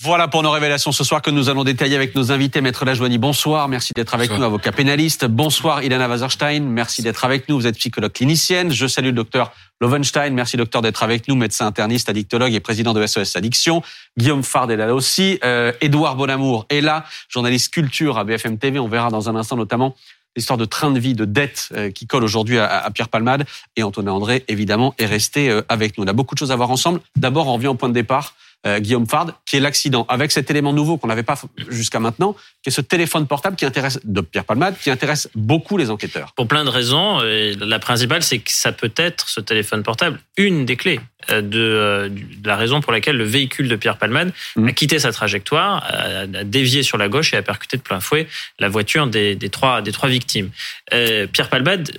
Voilà pour nos révélations ce soir que nous allons détailler avec nos invités. Maître Lajoigny, bonsoir. Merci d'être avec nous, avocat pénaliste. Bonsoir, Ilana Wazerstein. Merci d'être avec nous. Vous êtes psychologue clinicienne. Je salue le docteur Lovenstein. Merci, docteur, d'être avec nous. Médecin interniste, addictologue et président de SOS Addiction. Guillaume Fard est là aussi. Euh, Édouard Bonamour est là, journaliste culture à BFM TV. On verra dans un instant notamment l'histoire de train de vie, de dette euh, qui colle aujourd'hui à, Pierre Palmade. Et Antonin André, évidemment, est resté euh, avec nous. On a beaucoup de choses à voir ensemble. D'abord, on revient au point de départ. Euh, Guillaume Fard, qui est l'accident, avec cet élément nouveau qu'on n'avait pas jusqu'à maintenant, qui est ce téléphone portable qui intéresse de Pierre Palmade, qui intéresse beaucoup les enquêteurs. Pour plein de raisons, et la principale, c'est que ça peut être ce téléphone portable une des clés euh, euh, de, la raison pour laquelle le véhicule de Pierre Palmade mmh. a quitté sa trajectoire, a, dévié sur la gauche et a percuté de plein fouet la voiture des, trois, des trois victimes. Pierre Palmade,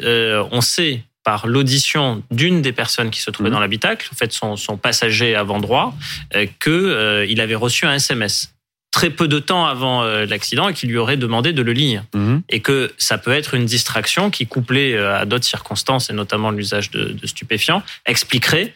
on sait par l'audition d'une des personnes qui se trouvait mmh. dans l'habitacle, en fait son, son passager avant droit, euh, que euh, avait reçu un SMS très peu de temps avant euh, l'accident et qui lui aurait demandé de le lire. Mmh. Et que ça peut être une distraction qui, couplée à d'autres circonstances, et notamment l'usage de, de, stupéfiants, expliquerait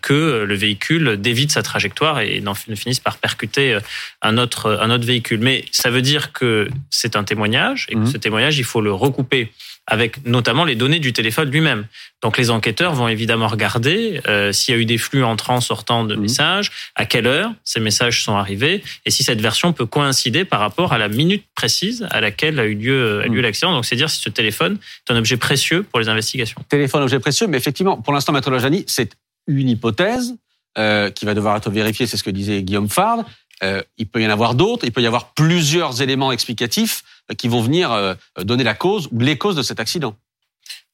que le véhicule dévie sa trajectoire et ne finisse par percuter un autre, un autre véhicule. Mais ça veut dire que c'est un témoignage et que mmh. ce témoignage, il faut le recouper avec notamment les données du téléphone lui-même. Donc les enquêteurs vont évidemment regarder euh, s'il y a eu des flux entrants, sortants de mhm. messages, à quelle heure ces messages sont arrivés, et si cette version peut coïncider par rapport à la minute précise à laquelle a eu lieu, lieu mhm. l'accident. Donc c'est dire si ce téléphone est un objet précieux pour les investigations. Téléphone, objet précieux, mais effectivement, pour l'instant, Maître Lojani, c'est une hypothèse euh, qui va devoir être vérifiée, c'est ce que disait Guillaume Fard. Euh, il peut y en avoir d'autres, il peut y avoir plusieurs éléments explicatifs qui vont venir euh, donner la cause ou les causes de cet accident.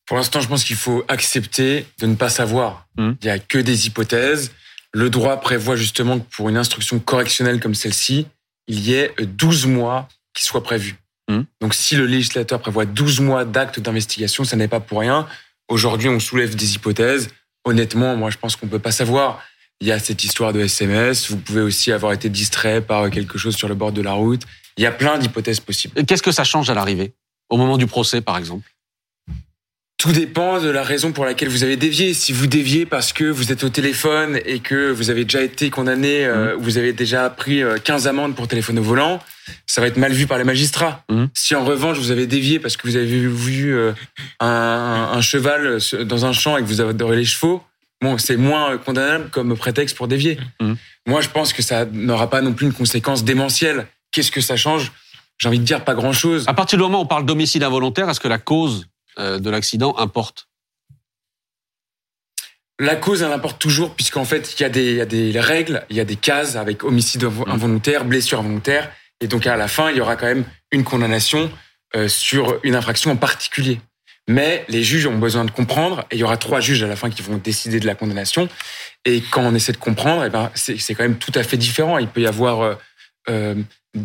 Pour l'instant, je pense qu'il faut accepter de ne pas savoir. Hum. Il n'y a que des hypothèses. Le droit prévoit justement que pour une instruction correctionnelle comme celle-ci, il y ait 12 mois qui soient prévus. Hum. Donc si le législateur prévoit 12 mois d'actes d'investigation, ça n'est pas pour rien. Aujourd'hui, on soulève des hypothèses. Honnêtement, moi, je pense qu'on ne peut pas savoir. Il y a cette histoire de SMS. Vous pouvez aussi avoir été distrait par quelque chose sur le bord de la route. Il y a plein d'hypothèses possibles. Qu'est-ce que ça change à l'arrivée? Au moment du procès, par exemple? Tout dépend de la raison pour laquelle vous avez dévié. Si vous déviez parce que vous êtes au téléphone et que vous avez déjà été condamné, euh, mmh. vous avez déjà pris 15 euh, amendes pour téléphone au volant, ça va être mal vu par les magistrats. Mmh. Si en revanche vous avez dévié parce que vous avez vu euh, un, un, cheval dans un champ et que vous adorez les chevaux, bon, c'est moins condamnable comme prétexte pour dévier. Mmh. Moi, je pense que ça n'aura pas non plus une conséquence démentielle. Qu'est-ce que ça change J'ai envie de dire pas grand-chose. À partir du moment où on parle d'homicide involontaire, est-ce que la cause euh, de l'accident importe? La cause, elle importe toujours, puisqu'en fait, il y, a des, il y a des règles, il y a des cases avec homicide mmh. involontaire, blessure involontaire, et donc à la fin, il y aura quand même une condamnation euh, sur une infraction en particulier. Mais les juges ont besoin de comprendre, et il y aura trois juges à la fin qui vont décider de la condamnation. Et quand on essaie de comprendre, eh ben, c'est quand même tout à fait différent. Il peut y avoir euh,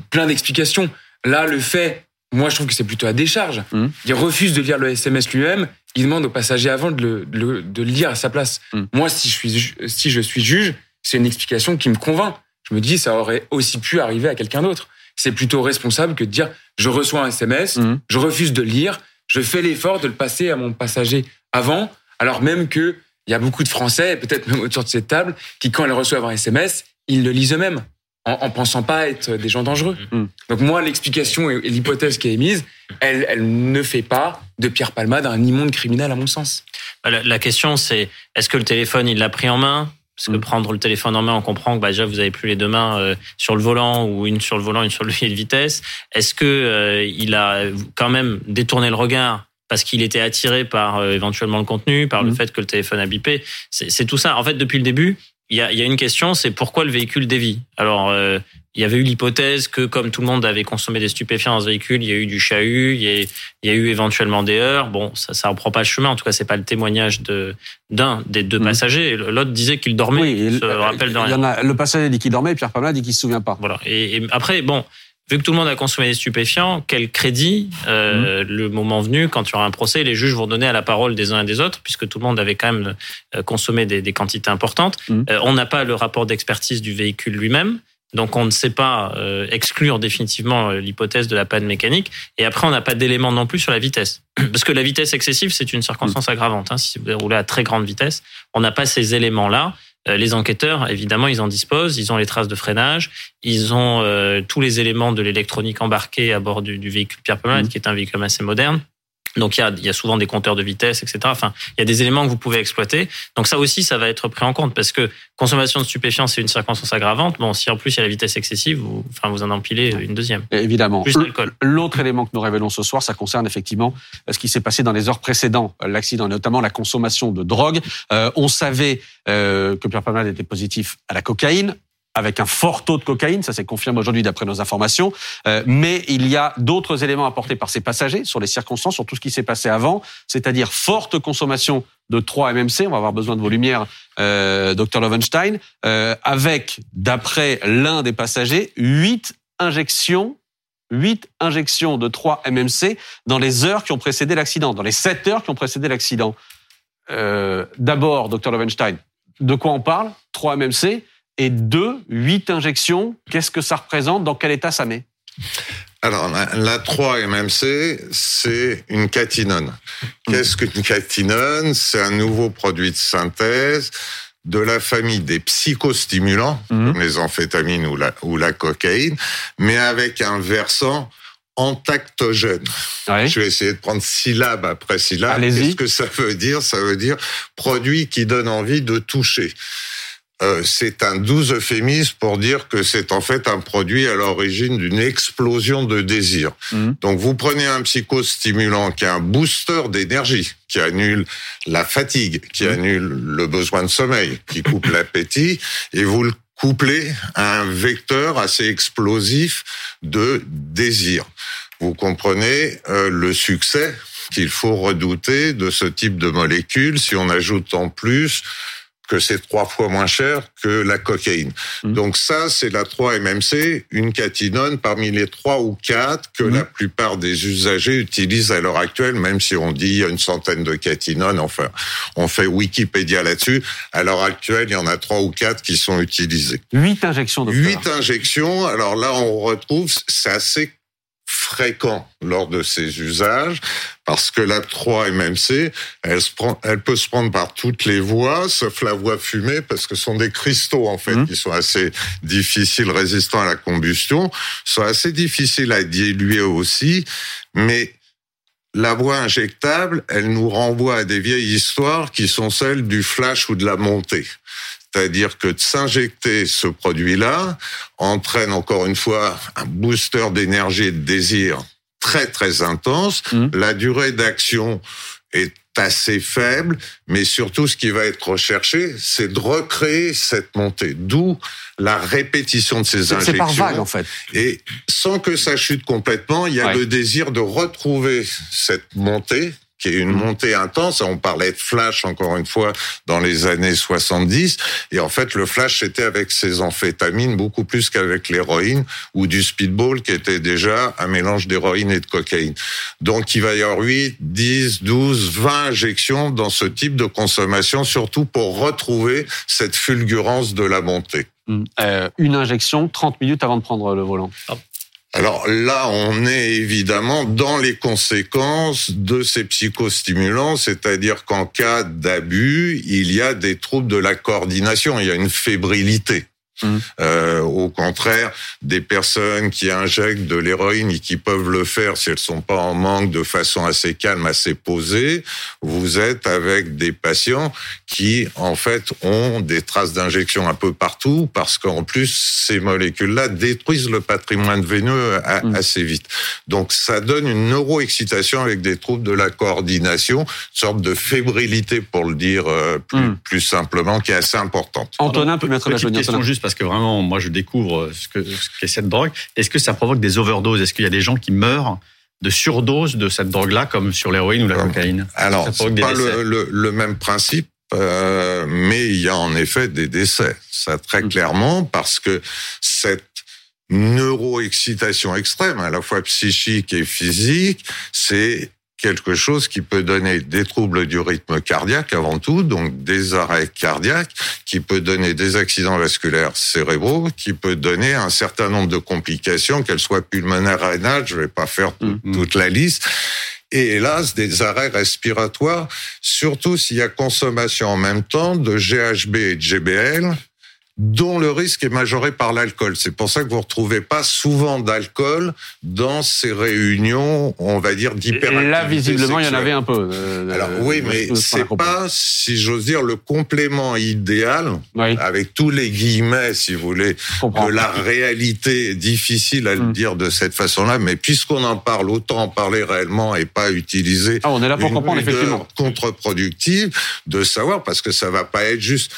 plein d'explications. Là, le fait, moi, je trouve que c'est plutôt à décharge. Mmh. Il refuse de lire le SMS lui-même. Il demande au passager avant de le, de lire à sa place. Mmh. Moi, si je suis, si je suis juge, c'est une explication qui me convainc. Je me dis, ça aurait aussi pu arriver à quelqu'un d'autre. C'est plutôt responsable que de dire, je reçois un SMS, mmh. je refuse de le lire, je fais l'effort de le passer à mon passager avant, alors même que il y a beaucoup de Français, peut-être même autour de cette table, qui quand ils reçoivent un SMS, ils le lisent eux-mêmes, en, en pensant pas être des gens dangereux. Mm. Donc moi, l'explication et, l'hypothèse qui est émise, elle, elle ne fait pas de Pierre Palmade un immonde criminel, à mon sens. La, la question, c'est est-ce que le téléphone, il l'a pris en main? Parce que mm. prendre le téléphone en main, on comprend que bah, déjà vous avez plus les deux mains euh, sur le volant ou une sur le volant, une sur le levier de vitesse. Est-ce que euh, il a quand même détourné le regard parce qu'il était attiré par euh, éventuellement le contenu, par le mm. fait que le téléphone a bipé? C'est tout ça. En fait, depuis le début, il y a, y a, une question, c'est pourquoi le véhicule dévie? Alors, il y avait eu l'hypothèse que comme tout le monde avait consommé des stupéfiants dans ce véhicule, il y a eu du chahut, il y a, il y a eu éventuellement des heures. Bon, ça ça reprend pas le chemin. En tout cas, c'est pas le témoignage de d'un des deux mmh. passagers. L'autre disait qu'il dormait. Oui, il se rappelle de rien. Il y en a, le passager dit qu'il dormait, Pierre Pamela dit qu'il se souvient pas. Voilà. Et, et, après, bon, vu que tout le monde a consommé des stupéfiants, quel crédit, euh, mmh. le moment venu, quand il y aura un procès, les juges vont donner à la parole des uns et des autres, puisque tout le monde avait quand même euh, consommé des, des quantités importantes. Mmh. Euh, on n'a pas le rapport d'expertise du véhicule lui-même. Donc on ne sait pas euh, exclure définitivement euh, l'hypothèse de la panne mécanique. Et après, on n'a pas d'éléments non plus sur la vitesse. Parce que la vitesse excessive, c'est une circonstance aggravante. Hein. Si vous roulez à très grande vitesse, on n'a pas ces éléments-là. Les enquêteurs, évidemment, ils en disposent, ils ont les traces de freinage, ils ont tous les éléments de l'électronique embarquée à bord du, véhicule Pierre Palmade, mmh. qui est un véhicule assez moderne. Donc il y, a, il y a souvent des compteurs de vitesse, etc. Enfin, il y a des éléments que vous pouvez exploiter. Donc ça aussi, ça va être pris en compte parce que consommation de stupéfiants, c'est une circonstance aggravante. Bon, si en plus il y a la vitesse excessive, vous, enfin, vous en empilez une deuxième. Évidemment. L'autre élément que nous révélons ce soir, ça concerne effectivement ce qui s'est passé dans les heures précédentes, l'accident, notamment la consommation de drogue. Euh, on savait euh, que Pierre Palmade était positif à la cocaïne avec un fort taux de cocaïne, ça s'est confirmé aujourd'hui d'après nos informations, euh, mais il y a d'autres éléments apportés par ces passagers sur les circonstances, sur tout ce qui s'est passé avant, c'est-à-dire forte consommation de 3 MMC, on va avoir besoin de vos lumières, euh, Dr Lovenstein, euh, avec, d'après l'un des passagers, 8 injections 8 injections de 3 MMC dans les heures qui ont précédé l'accident, dans les 7 heures qui ont précédé l'accident. Euh, D'abord, Dr Lovenstein, de quoi on parle? 3 MMC et deux, huit injections. Qu'est-ce que ça représente Dans quel état ça met? Alors, la, 3-MMC, c'est une catinone. Qu'est-ce qu'une catinone? C'est un nouveau produit de synthèse de la famille des psychostimulants, mhm. comme les amphétamines ou la, ou la cocaïne, mais avec un versant antactogène. Je vais essayer de prendre syllabe après syllabe. Qu'est-ce que ça veut dire? Ça veut dire produit qui donne envie de toucher. Euh, c'est un doux euphémisme pour dire que c'est en fait un produit à l'origine d'une explosion de désir. Mhm. Donc vous prenez un psychostimulant qui est un booster d'énergie, qui annule la fatigue, qui mhm. annule le besoin de sommeil, qui coupe l'appétit, et vous le couplez à un vecteur assez explosif de désir. Vous comprenez euh, le succès qu'il faut redouter de ce type de molécule si on ajoute en plus que c'est trois fois moins cher que la cocaïne. Mmh. Donc ça, c'est la 3-MMC, une catinone parmi les trois ou quatre que mmh. la plupart des usagers utilisent à l'heure actuelle, même si on dit il y a une centaine de catinones. Enfin, on fait Wikipédia là-dessus. À l'heure actuelle, il y en a trois ou quatre qui sont utilisées. Huit injections, docteur. Huit injections. Alors là, on retrouve, c'est assez fréquent lors de ces usages parce que la 3-MMC, elle, se prend, elle peut se prendre par toutes les voies, sauf la voie fumée, parce que ce sont des cristaux, en fait, mmh. qui sont assez difficiles, résistants à la combustion, sont assez difficiles à diluer aussi, mais la voie injectable, elle nous renvoie à des vieilles histoires qui sont celles du flash ou de la montée. C'est-à-dire que de s'injecter ce produit-là entraîne encore une fois un booster d'énergie et de désir très très intense. Mmh. La durée d'action est assez faible, mais surtout ce qui va être recherché, c'est de recréer cette montée. D'où la répétition de ces injections. C'est par vague en fait. Et sans que ça chute complètement, il y a le désir de retrouver cette montée qui est une mm. montée intense. On parlait de flash encore une fois dans les années 70. Et en fait, le flash, c'était avec ces amphétamines beaucoup plus qu'avec l'héroïne ou du speedball qui était déjà un mélange d'héroïne et de cocaïne. Donc, il va y avoir 8, 10, 12, 20 injections dans ce type de consommation, surtout pour retrouver cette fulgurance de la montée. Mm. Euh, une injection 30 minutes avant de prendre le volant. Alors là, on est évidemment dans les conséquences de ces psychostimulants, c'est-à-dire qu'en cas d'abus, il y a des troubles de la coordination, il y a une fébrilité. Mmh. Euh, au contraire, des personnes qui injectent de l'héroïne et qui peuvent le faire si elles sont pas en manque de façon assez calme, assez posée, vous êtes avec des patients qui, en fait, ont des traces d'injection un peu partout parce qu'en plus, ces molécules-là détruisent le patrimoine veineux mmh. assez vite. Donc, ça donne une neuroexcitation avec des troubles de la coordination, une sorte de fébrilité, pour le dire euh, plus, mmh. plus simplement, qui est assez importante. Antonin peut mettre la question juste parce que vraiment, moi, je découvre ce que qu'est cette drogue. Est-ce que ça provoque des overdoses? Est-ce qu'il y a des gens qui meurent de surdose de cette drogue-là, comme sur l'héroïne ou la cocaïne? Alors, c'est pas le, même principe. Euh, mais il y a en effet des décès, ça très mm. clairement, parce que cette neuroexcitation extrême, à la fois psychique et physique, c'est quelque chose qui peut donner des troubles du rythme cardiaque avant tout, donc des arrêts cardiaques, qui peut donner des accidents vasculaires cérébraux, qui peut donner un certain nombre de complications, qu'elles soient pulmonaires, rénales, je vais pas faire mm. toute la liste. et hélas des arrêts respiratoires, surtout s'il y a consommation en même temps de GHB et de GBL dont le risque est majoré par l'alcool. C'est pour ça que vous retrouvez pas souvent d'alcool dans ces réunions, on va dire, d'hyperactivité. Là, visiblement, il y en avait un peu. Euh, Alors oui, mais c'est pas, si j'ose dire, le complément idéal, avec tous les guillemets, si vous voulez, que la réalité est difficile à le hmm. dire de cette façon-là, mais puisqu'on en parle, autant en parler réellement et pas utiliser ah, on est là pour comprendre, effectivement. contre-productive, de savoir, parce que ça va pas être juste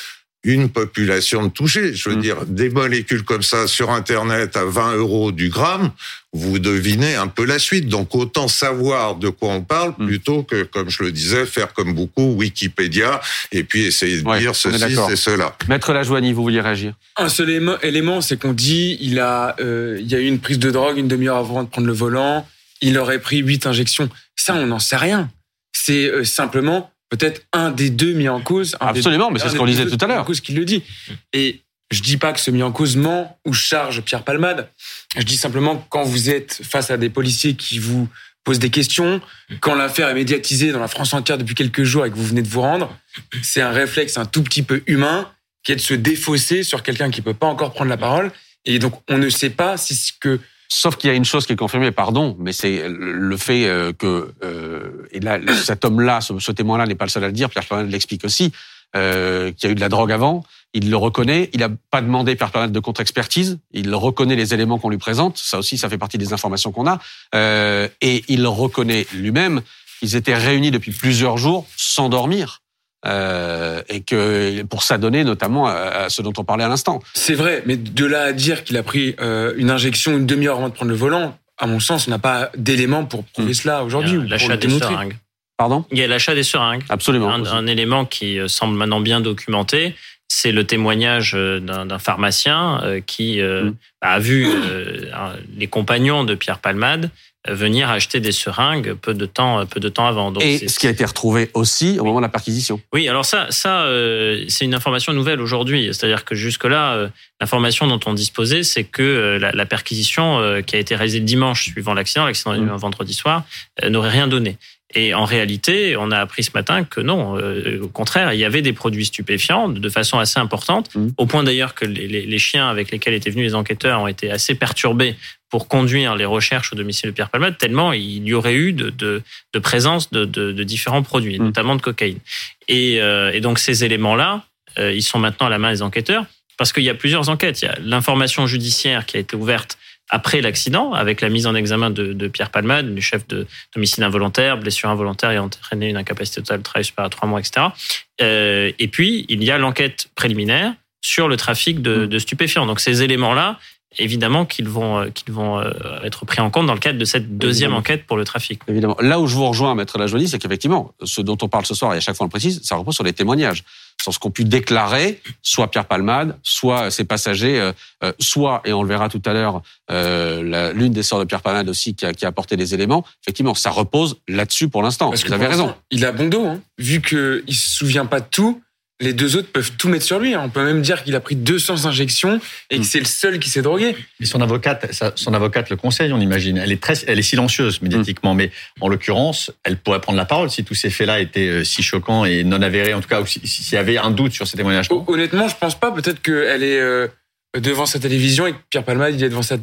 une population de touchés. Je veux mm. dire, des molécules comme ça sur Internet à 20 euros du gramme, vous devinez un peu la suite. Donc autant savoir de quoi on parle mm. plutôt que, comme je le disais, faire comme beaucoup Wikipédia et puis essayer de dire ceci et cela. Maître Lajoigny, vous vouliez réagir? Un seul élément, c'est qu'on dit il a, euh, il y a eu une prise de drogue une demi-heure avant de prendre le volant. Il aurait pris huit injections. Ça, on n'en sait rien. C'est euh, simplement peut-être un des deux mis en cause. Absolument, mais c'est ce qu'on disait tout à l'heure. cause qui le dit. Et je dis pas que ce mis en cause ment ou charge Pierre Palmade. Je dis simplement quand vous êtes face à des policiers qui vous posent des questions, quand l'affaire est médiatisée dans la France entière depuis quelques jours et que vous venez de vous rendre, c'est un réflexe un tout petit peu humain qui est de se défausser sur quelqu'un qui peut pas encore prendre la parole. Et donc, on ne sait pas si ce que Sauf qu'il y a une chose qui est confirmée, pardon, mais c'est le fait euh, que euh, et là cet homme-là, ce, témoin-là n'est pas le seul à le dire. Pierre Palmade l'explique aussi, euh, qu'il y a eu de la drogue avant. Il le reconnaît. Il n'a pas demandé Pierre Palmade de contre-expertise. Il reconnaît les éléments qu'on lui présente. Ça aussi, ça fait partie des informations qu'on a. Euh, et il reconnaît lui-même qu'ils étaient réunis depuis plusieurs jours sans dormir. Euh, et que pour s'adonner notamment à, ce dont on parlait à l'instant. C'est vrai, mais de là à dire qu'il a pris euh, une injection une demi-heure avant de prendre le volant, à mon sens, on n'a pas d'éléments pour prouver hmm. cela aujourd'hui. L'achat des seringues. Pardon? Il y a l'achat des seringues. Absolument. Un, élément qui euh, semble maintenant bien documenté, c'est le témoignage d'un pharmacien qui hmm. a vu les compagnons de Pierre Palmade venir acheter des seringues peu de temps, peu de temps avant. Donc et ce qui a été retrouvé aussi au moment de la perquisition. Oui, alors ça, ça, euh, c'est une information nouvelle aujourd'hui. C'est-à-dire que jusque-là, euh, l'information dont on disposait, c'est que euh, la, perquisition qui a été réalisée le dimanche suivant l'accident, l'accident un vendredi soir, n'aurait rien donné. Et en réalité, on a appris ce matin que non, euh, au contraire, il y avait des produits stupéfiants de façon assez importante, mmh. au point d'ailleurs que les, les, chiens avec lesquels étaient venus les enquêteurs ont été assez perturbés pour conduire les recherches au domicile de Pierre Palmade, tellement il y aurait eu de, de, de présence de, de, différents produits, mmh. notamment de cocaïne. Et, euh, et donc ces éléments-là, euh, ils sont maintenant à la main des enquêteurs, parce qu'il y a plusieurs enquêtes. Il y a l'information judiciaire qui a été ouverte après l'accident, avec la mise en examen de, de Pierre Palmade, du chef de domicile involontaire, blessure involontaire et entraîné une incapacité totale de travail supérieure à trois mois, etc. Euh, et puis, il y a l'enquête préliminaire sur le trafic de, de stupéfiants. Donc, ces éléments-là, évidemment qu'ils vont, euh, qu'ils vont euh, être pris en compte dans le cadre de cette deuxième enquête pour le trafic. Évidemment. Là où je vous rejoins, Maître Lajolie, c'est qu'effectivement, ce dont on parle ce soir, et à chaque fois on le précise, ça repose sur les témoignages, sur ce qu'ont pu déclarer soit Pierre Palmade, soit ses passagers, euh, soit, et on le verra tout à l'heure, l'une des sœurs de Pierre Palmade aussi qui a, qui a apporté des éléments. Effectivement, ça repose là-dessus pour l'instant. Vous avez raison. Il a bon dos, hein. vu qu'il se souvient pas de tout les deux autres peuvent tout mettre sur lui. Hein. On peut même dire qu'il a pris 200 injections et que hmm. c'est le seul qui s'est drogué. Mais son avocate, son avocate le conseille, on imagine. Elle est très, elle est silencieuse médiatiquement, hmm. mais en l'occurrence, elle pourrait prendre la parole si tous ces faits-là étaient euh, si choquants et non avérés, en tout cas, s'il y avait un doute sur ces témoignages. Honnêtement, je pense pas. Peut-être qu'elle est euh, devant sa télévision et que Pierre Palmade il est devant sa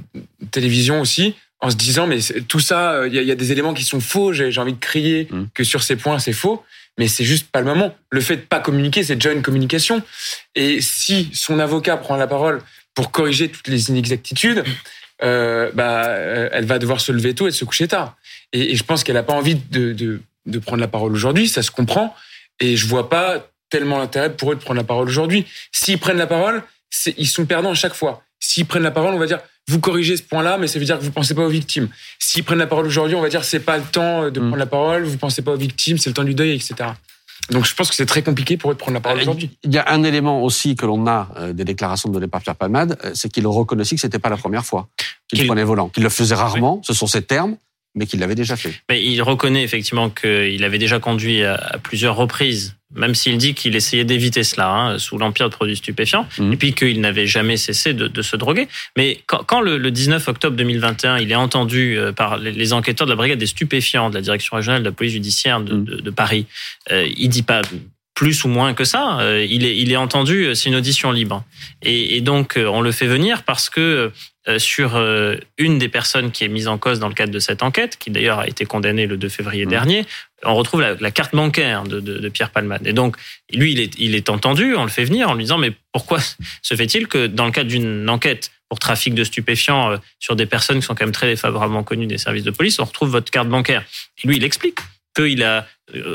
télévision aussi, en se disant mais tout ça, euh, il y, a des éléments qui sont faux. J'ai envie de crier hmm. que sur ces points c'est faux mais c'est juste pas le moment. Le fait de pas communiquer, c'est déjà une communication. Et si son avocat prend la parole pour corriger toutes les inexactitudes, euh, bah, euh, elle va devoir se lever tôt et se coucher tard. Et, je pense qu'elle n'a pas envie de, de, prendre la parole aujourd'hui, ça se comprend. Et je vois pas tellement l'intérêt pour eux de prendre la parole aujourd'hui. S'ils prennent la parole, ils sont perdants à chaque fois. S'ils prennent la parole, on va dire vous corrigez ce point-là, mais ça veut dire que vous pensez pas aux victimes. S'ils prennent la parole aujourd'hui, on va dire c'est pas le temps de mm. prendre la parole, vous pensez pas aux victimes, c'est le temps du deuil, etc. Donc je pense que c'est très compliqué pour eux de prendre la parole euh, aujourd'hui. Il y a un élément aussi que l'on a euh, des déclarations de par Pierre Palmade, euh, c'est qu'il reconnaît aussi que c'était pas la première fois qu'il prenait volant, qu'il le faisait rarement, ce sont ses termes, mais qu'il l'avait déjà fait. Mais il reconnaît effectivement qu'il avait déjà conduit à plusieurs reprises même s'il dit qu'il essayait d'éviter cela hein, sous l'empire de produits stupéfiants, mmh. et puis qu'il n'avait jamais cessé de, de, se droguer. Mais quand, quand le, le, 19 octobre 2021, il est entendu euh, par les, enquêteurs de la brigade des stupéfiants de la direction régionale de la police judiciaire de, mmh. de, de Paris, euh, il dit pas plus ou moins que ça. Euh, il est, il est entendu, c'est une audition libre. Et, et, donc, on le fait venir parce que sur une des personnes qui est mise en cause dans le cadre de cette enquête, qui d'ailleurs a été condamnée le 2 février mmh. dernier, on retrouve la, la carte bancaire de, de, de, Pierre Palmade. Et donc, lui, il est, il est entendu, on le fait venir en lui disant, mais pourquoi se fait-il que dans le cadre d'une enquête pour trafic de stupéfiants sur des personnes qui sont quand même très favorablement connues des services de police, on retrouve votre carte bancaire? Et lui, il explique qu'il a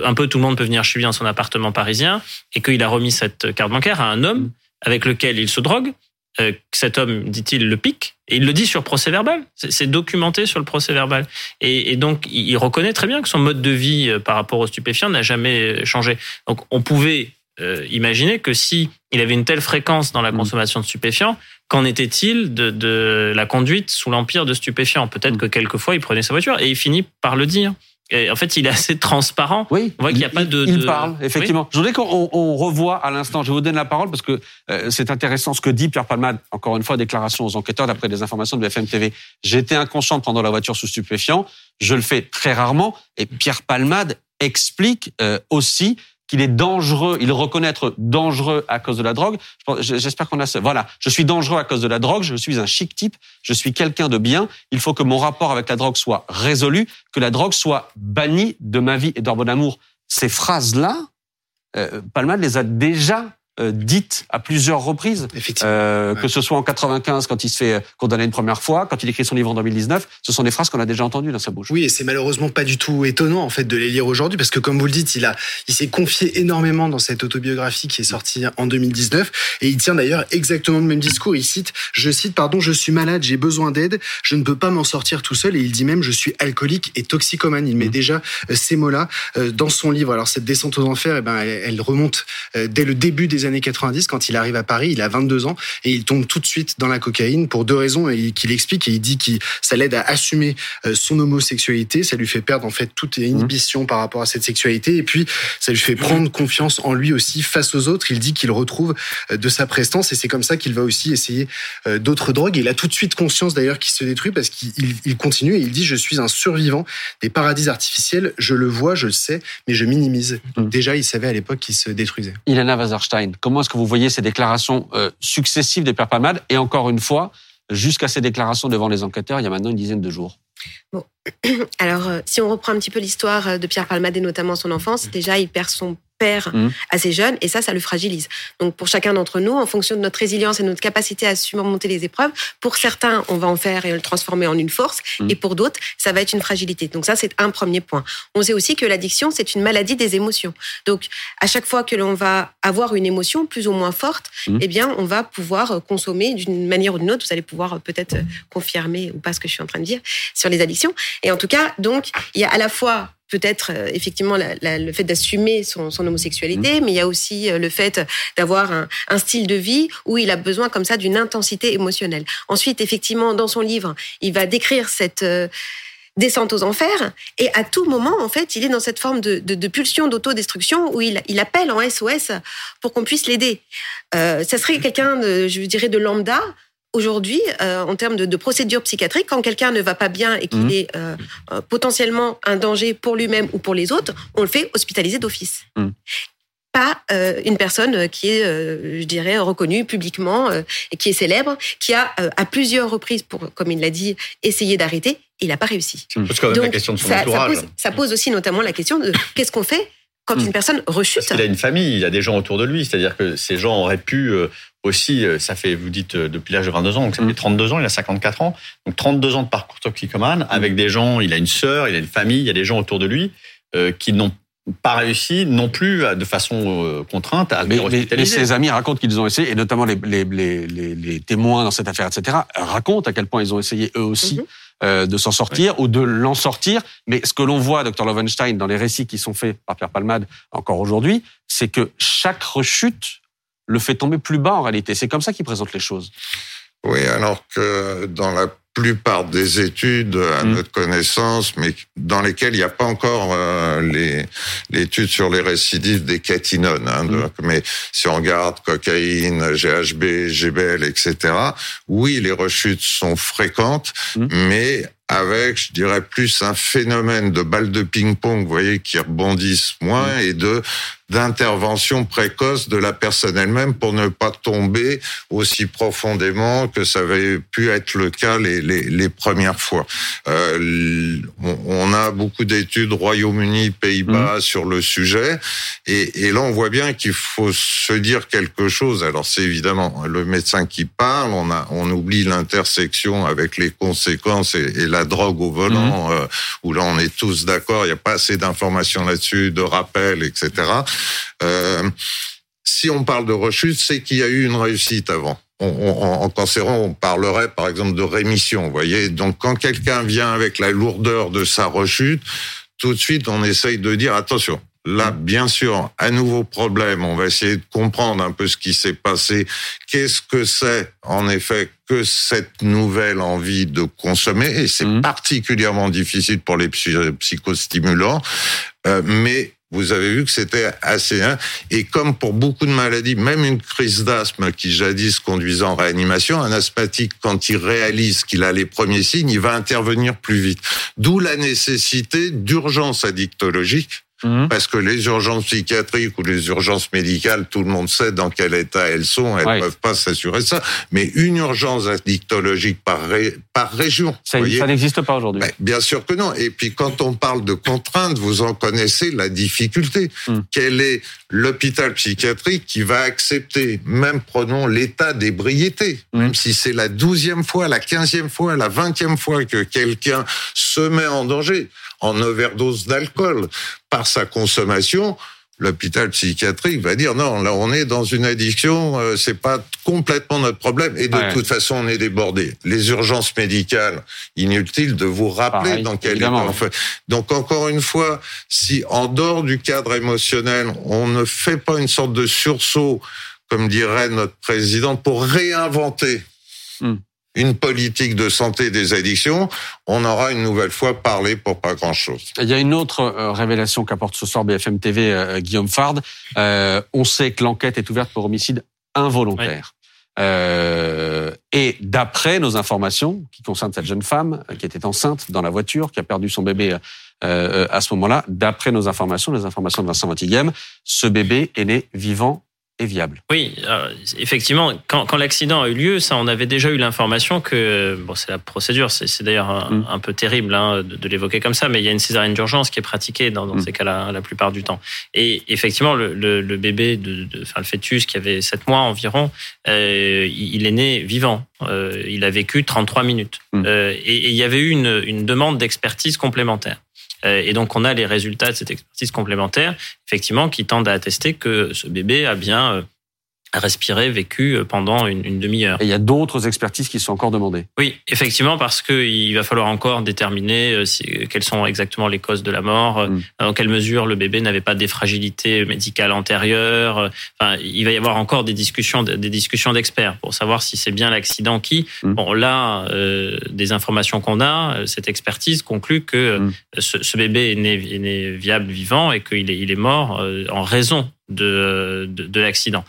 un peu tout le monde peut venir chez lui dans son appartement parisien et qu'il a remis cette carte bancaire à un homme avec lequel il se drogue. Euh, cet homme, dit-il, le pique et il le dit sur procès verbal. C'est documenté sur le procès verbal. Et, et, donc, il reconnaît très bien que son mode de vie euh, par rapport aux stupéfiants n'a jamais changé. Donc, on pouvait euh, imaginer que si il avait une telle fréquence dans la mmh. consommation de stupéfiants, qu'en était-il de, de, la conduite sous l'empire de stupéfiants? Peut-être mmh. que quelquefois il prenait sa voiture et il finit par le dire. Et en fait, il est assez transparent. Oui, on voit qu'il n'y a pas de. Il parle, effectivement. Oui. Je voudrais qu'on on revoie à l'instant. Je vous donner la parole parce que euh, c'est intéressant ce que dit Pierre Palmade. Encore une fois, déclaration aux enquêteurs d'après des informations de BFM TV. J'étais inconscient prendre la voiture sous stupéfiant. Je le fais très rarement. Et Pierre Palmade explique euh, aussi qu'il est dangereux, il reconnaît dangereux à cause de la drogue. J'espère qu'on a ça. Voilà, je suis dangereux à cause de la drogue, je suis un chic type, je suis quelqu'un de bien. Il faut que mon rapport avec la drogue soit résolu, que la drogue soit bannie de ma vie et d'or bon amour. Ces phrases-là, euh, Palmade les a déjà euh, dite à plusieurs reprises, euh, ouais. que ce soit en 95 quand il se fait condamner une première fois, quand il écrit son livre en 2019, ce sont des phrases qu'on a déjà entendues dans sa bouche. Oui, et c'est malheureusement pas du tout étonnant en fait de les lire aujourd'hui parce que comme vous le dites, il a, il s'est confié énormément dans cette autobiographie qui est sortie en 2019 et il tient d'ailleurs exactement le même discours. Il cite, je cite, pardon, je suis malade, j'ai besoin d'aide, je ne peux pas m'en sortir tout seul et il dit même, je suis alcoolique et toxicomane. Il met mmh. déjà euh, ces mots-là dans son livre. Alors cette descente aux enfers, eh ben, elle, elle remonte dès le début des années 90, quand il arrive à Paris, il a 22 ans et il tombe tout de suite dans la cocaïne pour deux raisons et qu'il explique et il dit que ça l'aide à assumer son homosexualité, ça lui fait perdre en fait toute inhibition par rapport à cette sexualité et puis ça lui fait prendre confiance en lui aussi face aux autres. Il dit qu'il retrouve de sa prestance et c'est comme ça qu'il va aussi essayer d'autres drogues. Et il a tout de suite conscience d'ailleurs qu'il se détruit parce qu'il continue et il dit je suis un survivant des paradis artificiels, je le vois, je le sais, mais je minimise. Donc déjà il savait à l'époque qu'il se détruisait. Ilana Wasserstein, comment est-ce que vous voyez ces déclarations euh, successives de Pierre Palmade Et encore une fois, jusqu'à ces déclarations devant les enquêteurs, il y a maintenant une dizaine de jours? Bon. Alors, euh, si on reprend un petit peu l'histoire de Pierre Palmade et notamment son enfance, déjà, il perd son père mmh. assez jeune et ça, ça le fragilise. Donc pour chacun d'entre nous, en fonction de notre résilience et de notre capacité à surmonter les épreuves, pour certains, on va en faire et le transformer en une force mmh. et pour d'autres, ça va être une fragilité. Donc ça, c'est un premier point. On sait aussi que l'addiction, c'est une maladie des émotions. Donc à chaque fois que l'on va avoir une émotion plus ou moins forte, mmh. eh bien, on va pouvoir consommer d'une manière ou d'une autre. Vous allez pouvoir peut-être confirmer ou pas ce que je suis en train de dire sur les addictions. Et en tout cas, donc, il y a à la fois peut-être euh, effectivement la, la, le fait d'assumer son, son, homosexualité, mmh. mais il y a aussi euh, le fait d'avoir un, un, style de vie où il a besoin comme ça d'une intensité émotionnelle. Ensuite, effectivement, dans son livre, il va décrire cette euh, descente aux enfers et à tout moment, en fait, il est dans cette forme de, de, de pulsion d'autodestruction où il, il appelle en SOS pour qu'on puisse l'aider. Euh, ça serait quelqu'un, de, je dirais, de lambda aujourd'hui, euh, en termes de, de procédure psychiatrique, quand quelqu'un ne va pas bien et qu'il mmh. est euh, euh, potentiellement un danger pour lui-même ou pour les autres, on le fait hospitaliser d'office. Mmh pas euh, une personne qui est, euh, je dirais, reconnue publiquement euh, et qui est célèbre, qui a à plusieurs reprises, pour, comme il l'a dit, essayé d'arrêter. Il n'a pas réussi. Parce quand même Donc, la question de son ça, entourage. Ça pose, ça pose, aussi notamment la question de qu'est-ce qu'on fait quand mmh. une personne rechute. Parce qu'il a une famille, il a des gens autour de lui, c'est-à-dire que ces gens auraient pu aussi, ça fait, vous dites, depuis l'âge de 22 ans, donc ça fait 32 ans, il a 54 ans, donc 32 ans de parcours toxicomane, avec des gens, il a une sœur, il a une famille, il y a des gens autour de lui euh, qui n'ont pas réussi non plus de façon euh, contrainte à mais, mais, mais ses amis racontent qu'ils ont essayé, et notamment les, les, les, les, témoins dans cette affaire, etc., racontent à quel point ils ont essayé eux aussi mm -hmm. Euh, de s'en sortir oui. ou de l'en sortir. Mais ce que l'on voit, Dr Lovenstein, dans les récits qui sont faits par Pierre Palmade encore aujourd'hui, c'est que chaque rechute le fait tomber plus bas en réalité. C'est comme ça qu'il présente les choses. Oui, alors que dans la plupart des études à mm. notre connaissance, mais dans lesquelles il n'y a pas encore euh, l'étude sur les récidives des catinones. Hein, mm. mais si on regarde cocaïne, GHB, GBL, etc., oui, les rechutes sont fréquentes, mm. mais avec, je dirais, plus un phénomène de balles de ping-pong, vous voyez, qui rebondissent moins, et de d'intervention précoce de la personne elle-même pour ne pas tomber aussi profondément que ça avait pu être le cas les, les, les premières fois. Euh, on a beaucoup d'études Royaume-Uni, Pays-Bas mmh. sur le sujet, et, et, là on voit bien qu'il faut se dire quelque chose. Alors c'est évidemment le médecin qui parle, on, a, on oublie l'intersection avec les conséquences et, et, la drogue au volant, mmh. euh, où là on est tous d'accord, il n'y a pas assez d'informations là-dessus, de rappels, etc. Euh, si on parle de rechute, c'est qu'il y a eu une réussite avant. On, on, en cancéron, on parlerait par exemple de rémission, vous voyez. Donc quand quelqu'un vient avec la lourdeur de sa rechute, tout de suite on essaye de dire attention. Là, bien sûr, un nouveau problème. On va essayer de comprendre un peu ce qui s'est passé. Qu'est-ce que c'est, en effet, que cette nouvelle envie de consommer? Et c'est mmh. particulièrement difficile pour les psychostimulants. Euh, mais vous avez vu que c'était assez hein. et comme pour beaucoup de maladies, même une crise d'asthme qui jadis conduisait en réanimation, un asthmatique quand il réalise qu'il a les premiers signes, il va intervenir plus vite. D'où la nécessité d'urgence addictologique Mhm. Parce que les urgences psychiatriques ou les urgences médicales, tout le monde sait dans quel état elles sont, elles ne peuvent pas s'assurer ça. Mais une urgence addictologique par, par région. Ça, n'existe pas aujourd'hui. bien sûr que non. Et puis quand on parle de contraintes, vous en connaissez la difficulté. Mhm. Quel est l'hôpital psychiatrique qui va accepter, même prenons l'état d'ébriété, mhm. même si c'est la douzième fois, la quinzième fois, la vingtième fois que quelqu'un se met en danger? En overdose d'alcool par sa consommation, l'hôpital psychiatrique va dire non, là on est dans une addiction, euh, c'est pas complètement notre problème et de toute façon on est débordé. Les urgences médicales, inutile de vous rappeler dans quel état on fait. Donc encore une fois, si en dehors du cadre émotionnel, on ne fait pas une sorte de sursaut, comme dirait notre président, pour réinventer. Hmm une politique de santé des addictions, on aura une nouvelle fois parlé pour pas grand-chose. Il y a une autre euh, révélation qu'apporte ce soir BFM TV, euh, Guillaume Fard. Euh, on sait que l'enquête est ouverte pour homicide involontaire. Et d'après nos informations qui concernent cette jeune femme qui était enceinte dans la voiture, qui a perdu son bébé à ce moment-là, d'après nos informations, les informations de Vincent Montighem, ce bébé est né vivant viable. Oui, euh, effectivement, quand, quand l'accident a eu lieu, ça, on avait déjà eu l'information que, bon, c'est la procédure, c'est d'ailleurs un, mm. un, peu terrible hein, de, de l'évoquer comme ça, mais il y a une césarienne d'urgence qui est pratiquée dans, dans mm. ces cas-là la plupart du temps. Et effectivement, le, le, le bébé, de, de, enfin le fœtus qui avait 7 mois environ, euh, il est né vivant. Euh, il a vécu 33 minutes. Mm. Euh, et, et, il y avait eu une, une demande d'expertise complémentaire. Euh, et donc, on a les résultats de cette expertise complémentaire, effectivement, qui tendent à attester que ce bébé a bien respirer vécu euh, pendant une, une demi-heure. Et il y a d'autres expertises qui sont encore demandées. Oui, effectivement, parce qu'il va falloir encore déterminer euh, si, quelles sont exactement les causes de la mort, euh, mm. dans quelle mesure le bébé n'avait pas des fragilités médicales antérieures. Enfin, il va y avoir encore des discussions, des discussions d'experts pour savoir si c'est bien l'accident qui. Mm. Bon, là, euh, des informations qu'on a, cette expertise conclut que mm. ce, ce, bébé est né, est né, viable, vivant, et qu'il est, il est mort en raison de, de, de l'accident.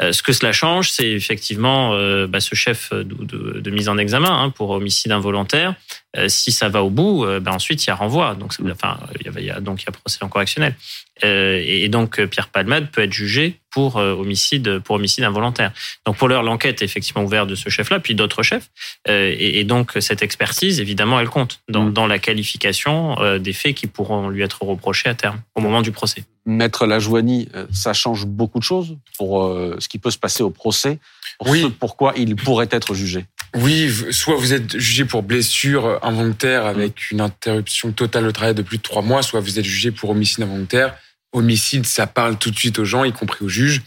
Euh, ce que cela change, c'est effectivement euh, bah, ce chef de, de, de, mise en examen hein, pour homicide involontaire. Euh, si ça va au bout, bah, ensuite il y a renvoi. Donc, enfin, il y a, donc il y a procès en correctionnel. et, donc Pierre Palmade peut être jugé pour homicide pour homicide involontaire. Donc pour l'heure, l'enquête est effectivement ouverte de ce chef-là, puis d'autres chefs. Et, et, donc cette expertise, évidemment, elle compte dans, mmh. dans la qualification des faits qui pourront lui être reprochés à terme, au moment du procès. Maître Lajoigny, euh, ça change beaucoup de choses pour euh, ce qui peut se passer au procès, pour oui. pourquoi il pourrait être jugé? Oui, soit vous êtes jugé pour blessure involontaire avec une interruption totale de travail de plus de trois mois, soit vous êtes jugé pour homicide involontaire. Homicide, ça parle tout de suite aux gens, y compris aux juges.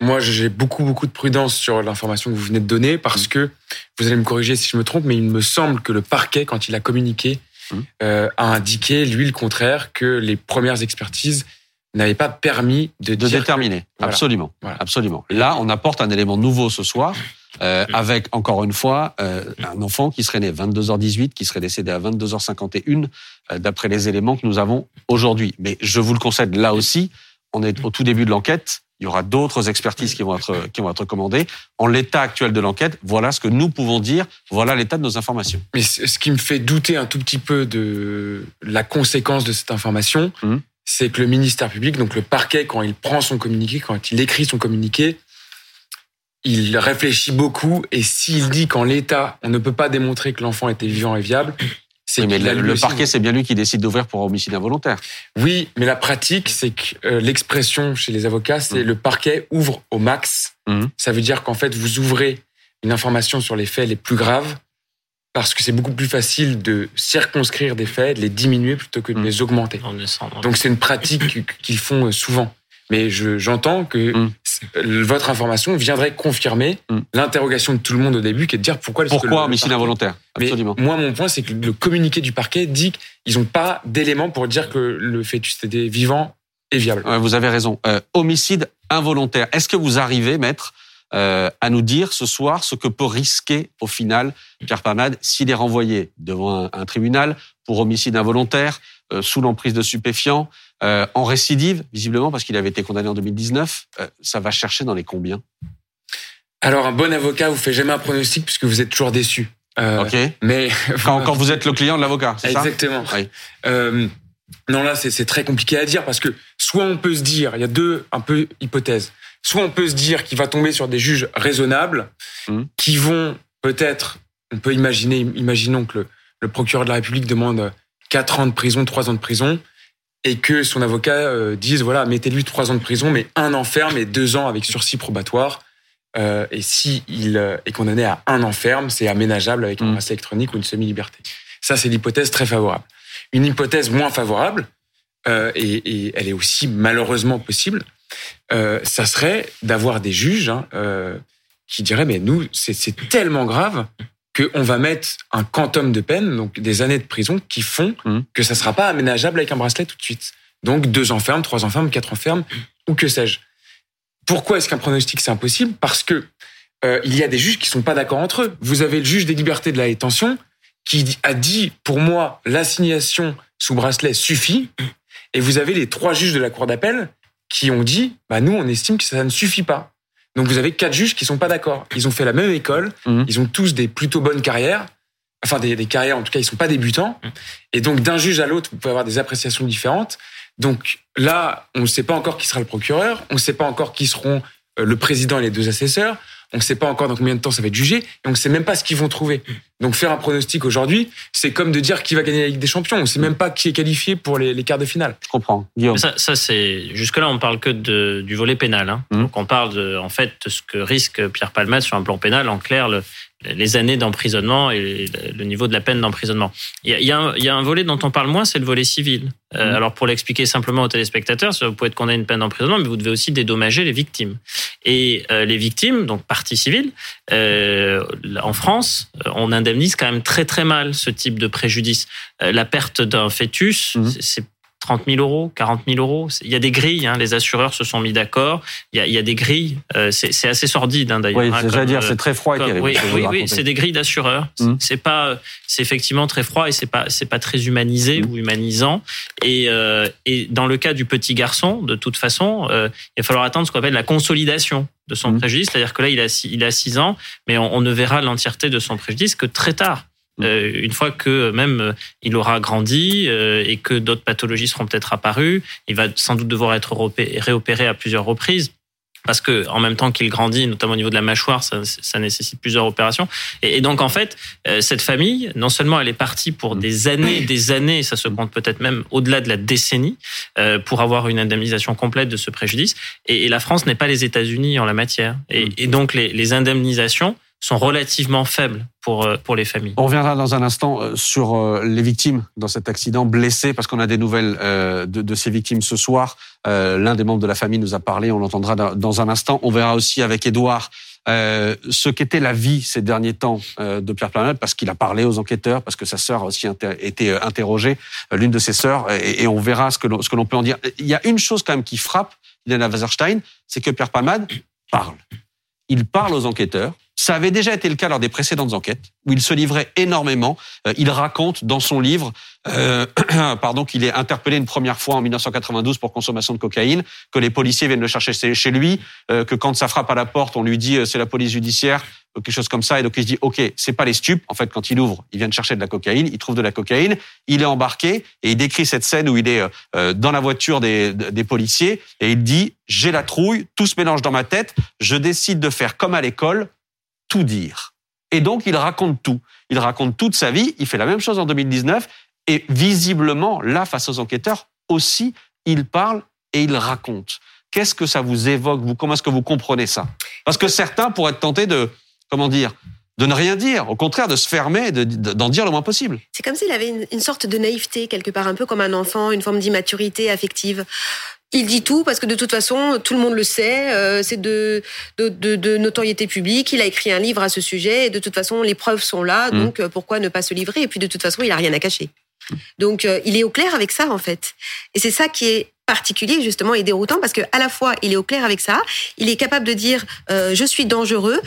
Moi, j'ai beaucoup, beaucoup de prudence sur l'information que vous venez de donner parce que, vous allez me corriger si je me trompe, mais il me semble que le parquet, quand il a communiqué, euh, a indiqué, lui, le contraire, que les premières expertises n'avait pas permis de, de déterminer. Absolument, absolument. Là, on apporte un élément nouveau ce soir. euh, avec encore une fois euh, un enfant qui serait né 22h18, qui serait décédé à 22h51, euh, d'après les éléments que nous avons aujourd'hui. Mais je vous le concède, là aussi, on est au tout début de l'enquête. Il y aura d'autres expertises qui vont être qui vont être commandées. En l'état actuel de l'enquête, voilà ce que nous pouvons dire. Voilà l'état de nos informations. Mais ce qui me fait douter un tout petit peu de la conséquence de cette information, Mhm. c'est que le ministère public, donc le parquet, quand il prend son communiqué, quand il écrit son communiqué, il réfléchit beaucoup et s'il dit qu'en l'état, on ne peut pas démontrer que l'enfant était vivant et viable, Oui, mais le, lui le aussi- parquet, c'est bien lui qui décide d'ouvrir pour homicide involontaire. Oui, mais la pratique, c'est que euh, l'expression chez les avocats, c'est le parquet ouvre au max. Mhm. Ça veut dire qu'en fait, vous ouvrez une information sur les faits les plus graves parce que c'est beaucoup plus facile de circonscrire des faits, de les diminuer plutôt que de Mhm. les augmenter. Donc c'est une pratique qu'ils font euh, souvent. Mais je- j'entends que votre information viendrait confirmer Mhm. l'interrogation de tout le monde au début, qui est de dire pourquoi. Pourquoi le- homicide involontaire mais Absolument. moi, mon point, c'est que le communiqué du parquet dit qu'ils n'ont pas d'éléments pour dire que le fœtus était vivant et viable. Ouais, Vous avez raison. Euh, homicide involontaire. Est-ce que vous arrivez, maître, euh, à nous dire ce soir ce que peut risquer au final Pierre Palmade s'il est renvoyé devant un, un tribunal pour homicide involontaire, euh, sous l'emprise de stupéfiants, euh, en récidive, visiblement parce qu'il avait été condamné en 2019 euh, Ça va chercher dans les combien? Alors, un bon avocat vous fait jamais un pronostic puisque vous êtes toujours déçu. Euh, Ok. Mais Quand, quand vous êtes le client de l'avocat, c'est ça? Exactement. Oui. Non, là, c'est très compliqué à dire parce que soit on peut se dire, il y a deux un peu hypothèses. Soit on peut se dire qu'il va tomber sur des juges raisonnables Mhm. qui vont peut-être, on peut imaginer, imaginons que le, le procureur de la République demande 4 ans de prison, 3 ans de prison, et que son avocat euh, dise, voilà, mettez-lui 3 ans de prison, mais un an ferme et 2 ans avec sursis probatoire. Euh, et si il euh, est condamné à un an ferme, c'est aménageable avec un bracelet électronique ou une semi-liberté. Ça, c'est l'hypothèse très favorable. Une hypothèse moins favorable, euh, et, et elle est aussi malheureusement possible, ça serait d'avoir des juges hein, qui diraient mais nous c'est tellement grave qu'on va mettre un quantum de peine, donc des années de prison, qui font Mhm. que ça sera pas aménageable avec un bracelet tout de suite. Donc deux ans ferme, trois ans ferme, quatre ans ferme, ou que sais-je. Pourquoi est-ce qu'un pronostic c'est impossible? Parce que euh, il y a des juges qui sont pas d'accord entre eux. Vous avez le juge des libertés de la détention qui a dit pour moi l'assignation sous bracelet suffit, et vous avez les trois juges de la cour d'appel qui ont dit bah nous on estime que ça ne suffit pas. Donc vous avez quatre juges qui sont pas d'accord. Ils ont fait la même école, Mhm. ils ont tous des plutôt bonnes carrières, enfin des, des carrières en tout cas ils sont pas débutants. Et donc d'un juge à l'autre vous pouvez avoir des appréciations différentes. Donc là on ne sait pas encore qui sera le procureur, on ne sait pas encore qui seront euh, le président et les deux assesseurs. On ne sait pas encore dans combien de temps ça va être jugé, et on ne sait même pas ce qu'ils vont trouver. Donc faire un pronostic aujourd'hui, c'est comme de dire qui va gagner la Ligue des Champions. On ne sait même pas qui est qualifié pour les, les quarts de finale. Je comprends. Guillaume. Ça, ça c'est jusque là on parle que de, du volet pénal. Hein. Mhm. Donc on parle de, en fait de ce que risque Pierre Palmade sur un plan pénal. En clair, le- les années d'emprisonnement et le niveau de la peine d'emprisonnement. Il y, a, y un, il y a un volet dont on parle moins, c'est le volet civil. Euh, Mhm. Alors pour l'expliquer simplement aux téléspectateurs, vous pouvez être condamné à une peine d'emprisonnement, mais vous devez aussi dédommager les victimes. Et euh, les victimes, donc partie civile, euh, en France, on indemnise quand même très très mal ce type de préjudice. La perte d'un fœtus, Mhm. c'est 30 000 euros, 40 000 euros. Il y a des grilles, hein, les assureurs se sont mis d'accord. Il y a, il y a des grilles. euh, c'est assez sordide hein, d'ailleurs. Oui, hein, c'est- j'allais dire, euh, c'est très froid comme- oui, oui, oui, c'est des grilles d'assureurs. Mhm. C'est pas, c'est effectivement très froid et c'est pas, c'est pas très humanisé Mhm. ou humanisant. Et, euh, et dans le cas du petit garçon, de toute façon, euh, il va falloir attendre ce qu'on appelle la consolidation de son Mhm. préjudice, c'est-à-dire que là, il a, six- il a 6 ans, mais on, on ne verra l'entièreté de son préjudice que très tard. Euh, une fois que même euh, il aura grandi euh, et que d'autres pathologies seront peut-être apparues, il va sans doute devoir être réopéré à plusieurs reprises parce que en même temps qu'il grandit, notamment au niveau de la mâchoire, ça, ça nécessite plusieurs opérations. Et, et donc en fait, euh, cette famille, non seulement elle est partie pour des années, des années, ça se compte peut-être même au-delà de la décennie, euh, pour avoir une indemnisation complète de ce préjudice. Et, et la France n'est pas les États-Unis en la matière. Et, et donc les, les indemnisations sont relativement faibles pour euh, pour les familles. On reviendra dans un instant euh, sur euh, les victimes dans cet accident, blessés, parce qu'on a des nouvelles de, ces victimes ce soir. L'un des membres de la famille nous a parlé, on l'entendra dans- un instant. On verra aussi avec Édouard euh, ce qu'était la vie ces derniers temps de Pierre Planade, parce qu'il a parlé aux enquêteurs, parce que sa sœur a aussi été interrogée, l'une de ses sœurs, et, on verra ce que l'on ce que l'on peut en dire. Il y a une chose quand même qui frappe Ilana Wasserstein, c'est que Pierre Palmade parle. Il parle aux enquêteurs, Ça avait déjà été le cas lors des précédentes enquêtes, où il se livrait énormément. Euh, il raconte dans son livre, euh, pardon, qu'il est interpellé une première fois en 1992 pour consommation de cocaïne, que les policiers viennent le chercher chez lui, euh, que quand ça frappe à la porte, on lui dit euh, c'est la police judiciaire, quelque chose comme ça, et donc il se dit ok, c'est pas les stupes. En fait, quand il ouvre, il vient de chercher de la cocaïne, il trouve de la cocaïne, il est embarqué et il décrit cette scène où il est dans la voiture des, des policiers et il dit j'ai la trouille, tout se mélange dans ma tête, je décide de faire comme à l'école tout dire. Et donc, il raconte tout. Il raconte toute sa vie. Il fait la même chose en 2019. Et visiblement, là, face aux enquêteurs, aussi, il parle et il raconte. Qu'est-ce que ça vous évoque, vous? Comment est-ce que vous comprenez ça? Parce que certains pourraient être tentés de, comment dire, de ne rien dire, au contraire de se fermer, d'en dire le moins possible. C'est comme s'il avait une, une, sorte de naïveté quelque part, un peu comme un enfant, une forme d'immaturité affective. Il dit tout parce que de toute façon, tout le monde le sait. Euh, c'est de, de, de, notoriété publique. Il a écrit un livre à ce sujet et de toute façon, les preuves sont là. Mmh. Donc, euh, pourquoi ne pas se livrer? Et puis, de toute façon, il a rien à cacher. Donc, euh, il est au clair avec ça, en fait. Et c'est ça qui est particulier justement et déroutant parce que à la fois il est au clair avec ça, il est capable de dire je suis dangereux,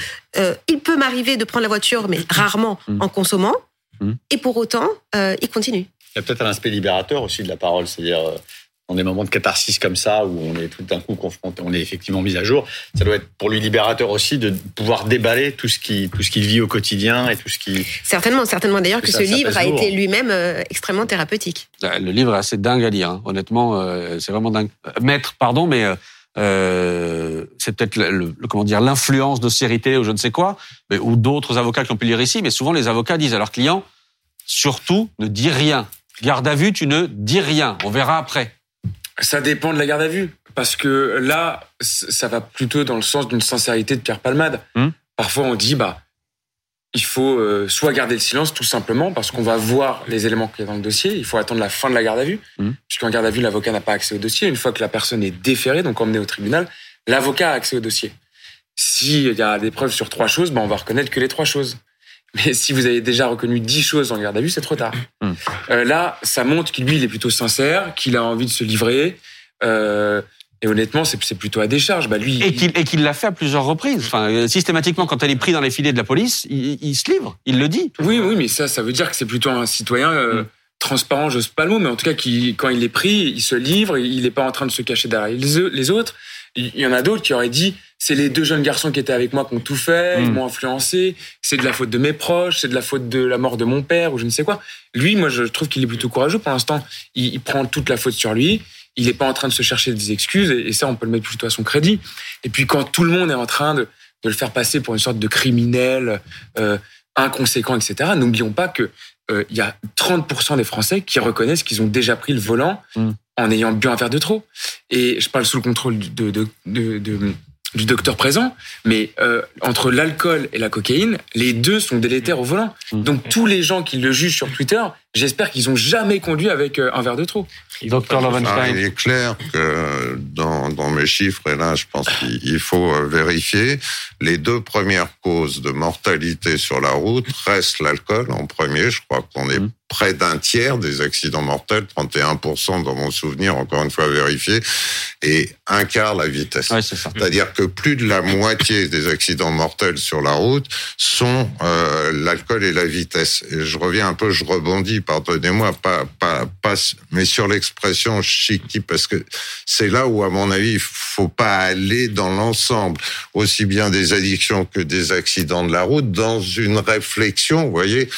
il peut m'arriver de prendre la voiture mais rarement mmh. en consommant mmh. et pour autant il continue. Il y a peut-être un aspect libérateur aussi de la parole, c'est-à-dire dans des moments de catharsis comme ça, où on est tout d'un coup confronté, on est effectivement mis à jour, ça doit être pour lui libérateur aussi de pouvoir déballer tout ce qui, tout ce qu'il vit au quotidien et tout ce qui. Certainement, certainement d'ailleurs que, que ce livre a été lui-même euh, extrêmement thérapeutique. Le livre est assez dingue à lire, hein. honnêtement, euh, c'est vraiment dingue. Euh, maître, pardon, mais euh, c'est peut-être le, comment dire l'influence d'austérité ou je ne sais quoi, mais, ou d'autres avocats qui ont pu lire ici, mais souvent les avocats disent à leurs clients surtout ne dis rien. Garde à vue, tu ne dis rien. On verra après. Ça dépend de la garde à vue. Parce que là, ça va plutôt dans le sens d'une sincérité de Pierre Palmade. Hmm. Parfois, on dit, bah, il faut euh, soit garder le silence, tout simplement, parce qu'on va voir les éléments qu'il y a dans le dossier. Il faut attendre la fin de la garde à vue. Hmm. Puisqu'en garde à vue, l'avocat n'a pas accès au dossier. Une fois que la personne est déférée, donc emmenée au tribunal, l'avocat a accès au dossier. S'il y a des preuves sur trois choses, bah, on va reconnaître que les trois choses. Mais si vous avez déjà reconnu dix choses en garde à vue, c'est trop tard. Hmm. Euh, là, ça montre qu'il lui, il est plutôt sincère, qu'il a envie de se livrer. Euh, et honnêtement, c'est plutôt à décharge. Bah lui, et qu'il l'a fait à plusieurs reprises. Enfin, euh, systématiquement, quand elle est pris dans les filets de la police, il, se livre, il le dit. Oui, oui, mais ça, ça veut dire que c'est plutôt un citoyen euh, hmm. transparent, j'ose pas le mot, mais en tout cas, qui, quand il est pris, il se livre, il n'est pas en train de se cacher derrière les autres. Il y en a d'autres qui auraient dit c'est les deux jeunes garçons qui étaient avec moi qui ont tout fait, ils hmm. m'ont influencé, c'est de la faute de mes proches, c'est de la faute de la mort de mon père ou je ne sais quoi. Lui, moi, je trouve qu'il est plutôt courageux pour l'instant. Il, prend toute la faute sur lui. Il n'est pas en train de se chercher des excuses et, ça, on peut le mettre plutôt à son crédit. Et puis quand tout le monde est en train de, de le faire passer pour une sorte de criminel euh, inconséquent, etc., n'oublions pas que euh, il y a 30% des Français qui reconnaissent qu'ils ont déjà pris le volant hmm. en ayant bu un verre de trop. Et je parle sous le contrôle de, de, de du docteur présent, mais euh, entre l'alcool et la cocaïne, les deux sont délétères au volant. Mmh. Donc tous les gens qui le jugent sur Twitter, j'espère qu'ils ont jamais conduit avec euh, un verre de trop. Docteur Lovenstein. il est clair que dans, dans, mes chiffres, et là je pense qu'il faut euh, vérifier, les deux premières causes de mortalité sur la route restent l'alcool en premier. Je crois qu'on est mmh près d'un tiers des accidents mortels, 31% dans mon souvenir, encore une fois vérifié, et un quart la vitesse. C'est-à-dire que plus de la moitié des accidents mortels sur la route sont euh, l'alcool et la vitesse. Et je reviens un peu, je rebondis, pardonnez-moi, pas, pas, pas, mais sur l'expression chic, parce que c'est là où, à mon avis, il faut pas aller dans l'ensemble, aussi bien des addictions que des accidents de la route, dans une réflexion, vous voyez,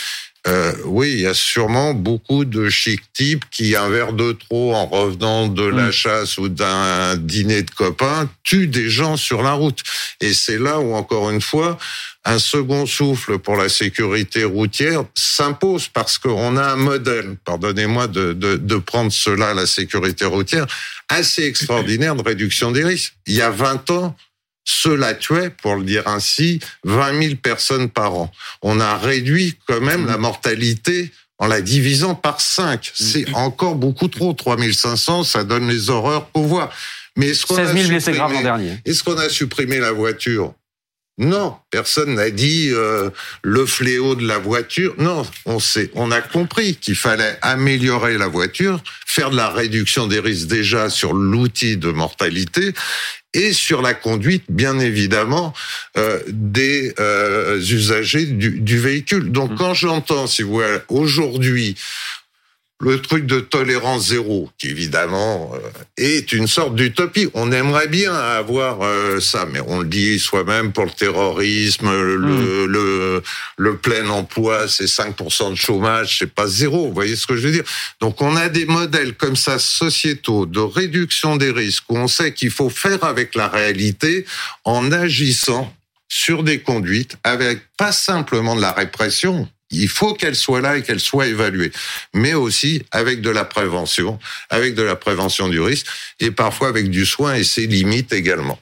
euh, oui, il y a sûrement beaucoup de chic types qui, un verre de trop en revenant de la mm. chasse ou d'un dîner de copains, tuent des gens sur la route. Et c'est là où, encore une fois, un second souffle pour la sécurité routière s'impose parce qu'on a un modèle, pardonnez-moi de, de, de, prendre cela, la sécurité routière, assez extraordinaire de réduction des risques. Il y a 20 ans, cela tuait, pour le dire ainsi, 20 000 personnes par an. On a réduit quand même la mortalité en la divisant par 5. C'est encore beaucoup trop. 3500, ça donne les horreurs qu'on voit. Mais est-ce qu'on 16 000 blessés graves l'an dernier. Est-ce qu'on a supprimé la voiture? Non, personne n'a dit euh, le fléau de la voiture. Non, on sait, on a compris qu'il fallait améliorer la voiture, faire de la réduction des risques déjà sur l'outil de mortalité et sur la conduite, bien évidemment, euh, des euh, usagers du, du, véhicule. Donc, mmh. quand j'entends, si vous voulez, aujourd'hui, le truc de tolérance zéro, qui évidemment euh, est une sorte d'utopie. On aimerait bien avoir euh, ça, mais on le dit soi-même pour le terrorisme, le, mmh. le, le, plein emploi, c'est 5% de chômage, c'est pas zéro. Vous voyez ce que je veux dire? Donc on a des modèles comme ça sociétaux de réduction des risques où on sait qu'il faut faire avec la réalité en agissant sur des conduites avec pas simplement de la répression, il faut qu'elle soit là et qu'elle soit évaluée, mais aussi avec de la prévention, avec de la prévention du risque et parfois avec du soin et ses limites également.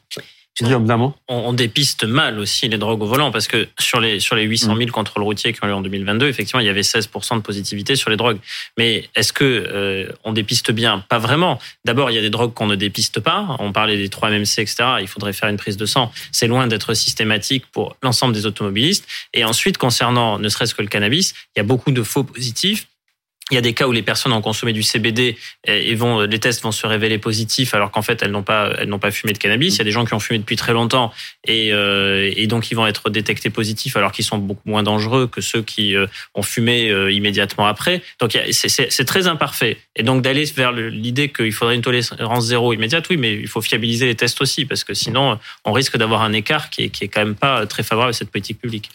On, on, dépiste mal aussi les drogues au volant parce que sur les sur les 800 000 mm. contrôles routiers qui ont eu en 2022, effectivement, il y avait 16 de positivité sur les drogues. Mais est-ce que euh, on dépiste bien? Pas vraiment. D'abord, il y a des drogues qu'on ne dépiste pas. On parlait des 3 MMC, etc. Il faudrait faire une prise de sang. C'est loin d'être systématique pour l'ensemble des automobilistes. Et ensuite, concernant ne serait-ce que le cannabis, il y a beaucoup de faux positifs il y a des cas où les personnes ont consommé du CBD et vont, les tests vont se révéler positifs alors qu'en fait elles n'ont pas, elles n'ont pas fumé de cannabis. Il y a des gens qui ont fumé depuis très longtemps et, euh, et donc ils vont être détectés positifs alors qu'ils sont beaucoup moins dangereux que ceux qui euh, ont fumé euh, immédiatement après. Donc c'est très imparfait. Et donc d'aller vers l'idée qu'il faudrait une tolérance zéro immédiate, oui, mais il faut fiabiliser les tests aussi parce que sinon on risque d'avoir un écart qui est, qui est quand même pas très favorable à cette politique publique.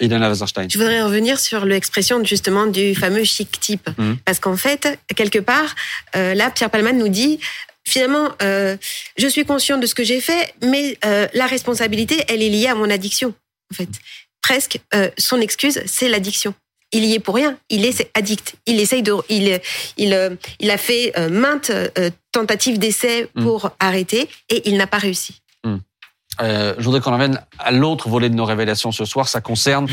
Je voudrais revenir sur l'expression justement du fameux chic type mmh. parce qu'en fait, quelque part, euh, là, Pierre Palman nous dit finalement, euh, je suis conscient de ce que j'ai fait, mais euh, la responsabilité, elle est liée à mon addiction. En fait, presque son excuse, c'est l'addiction. Il y est pour rien. Il est addict. Il essaye de, il, il, il a fait maintes tentatives d'essai mm. pour arrêter et il n'a pas réussi. Mm. je voudrais qu'on emmène à l'autre volet de nos révélations ce soir. Ça concerne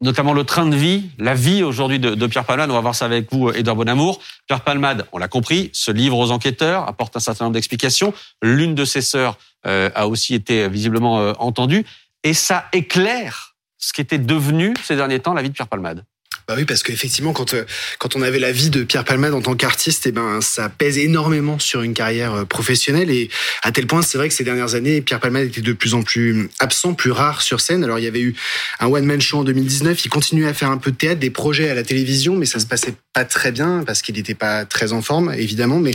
notamment le train de vie, la vie aujourd'hui de, Pierre Palmade. On va voir ça avec vous, Edouard Bonamour. Pierre Palmade, on l'a compris, se livre aux enquêteurs, apporte un certain nombre d'explications. L'une de ses sœurs euh, a aussi été visiblement euh, entendue. Et ça éclaire ce qui était devenu ces derniers temps la vie de Pierre Palmade. Bah oui, parce qu'effectivement, quand, euh, quand on avait la vie de Pierre Palmade en tant qu'artiste, eh ben, ça pèse énormément sur une carrière euh, professionnelle. Et à tel point, c'est vrai que ces dernières années, Pierre Palmade était de plus en plus absent, plus rare sur scène. Alors, il y avait eu un one-man show en 2019. Il continuait à faire un peu de théâtre, des projets à la télévision, mais ça se passait pas très bien parce qu'il n'était pas très en forme, évidemment. Mais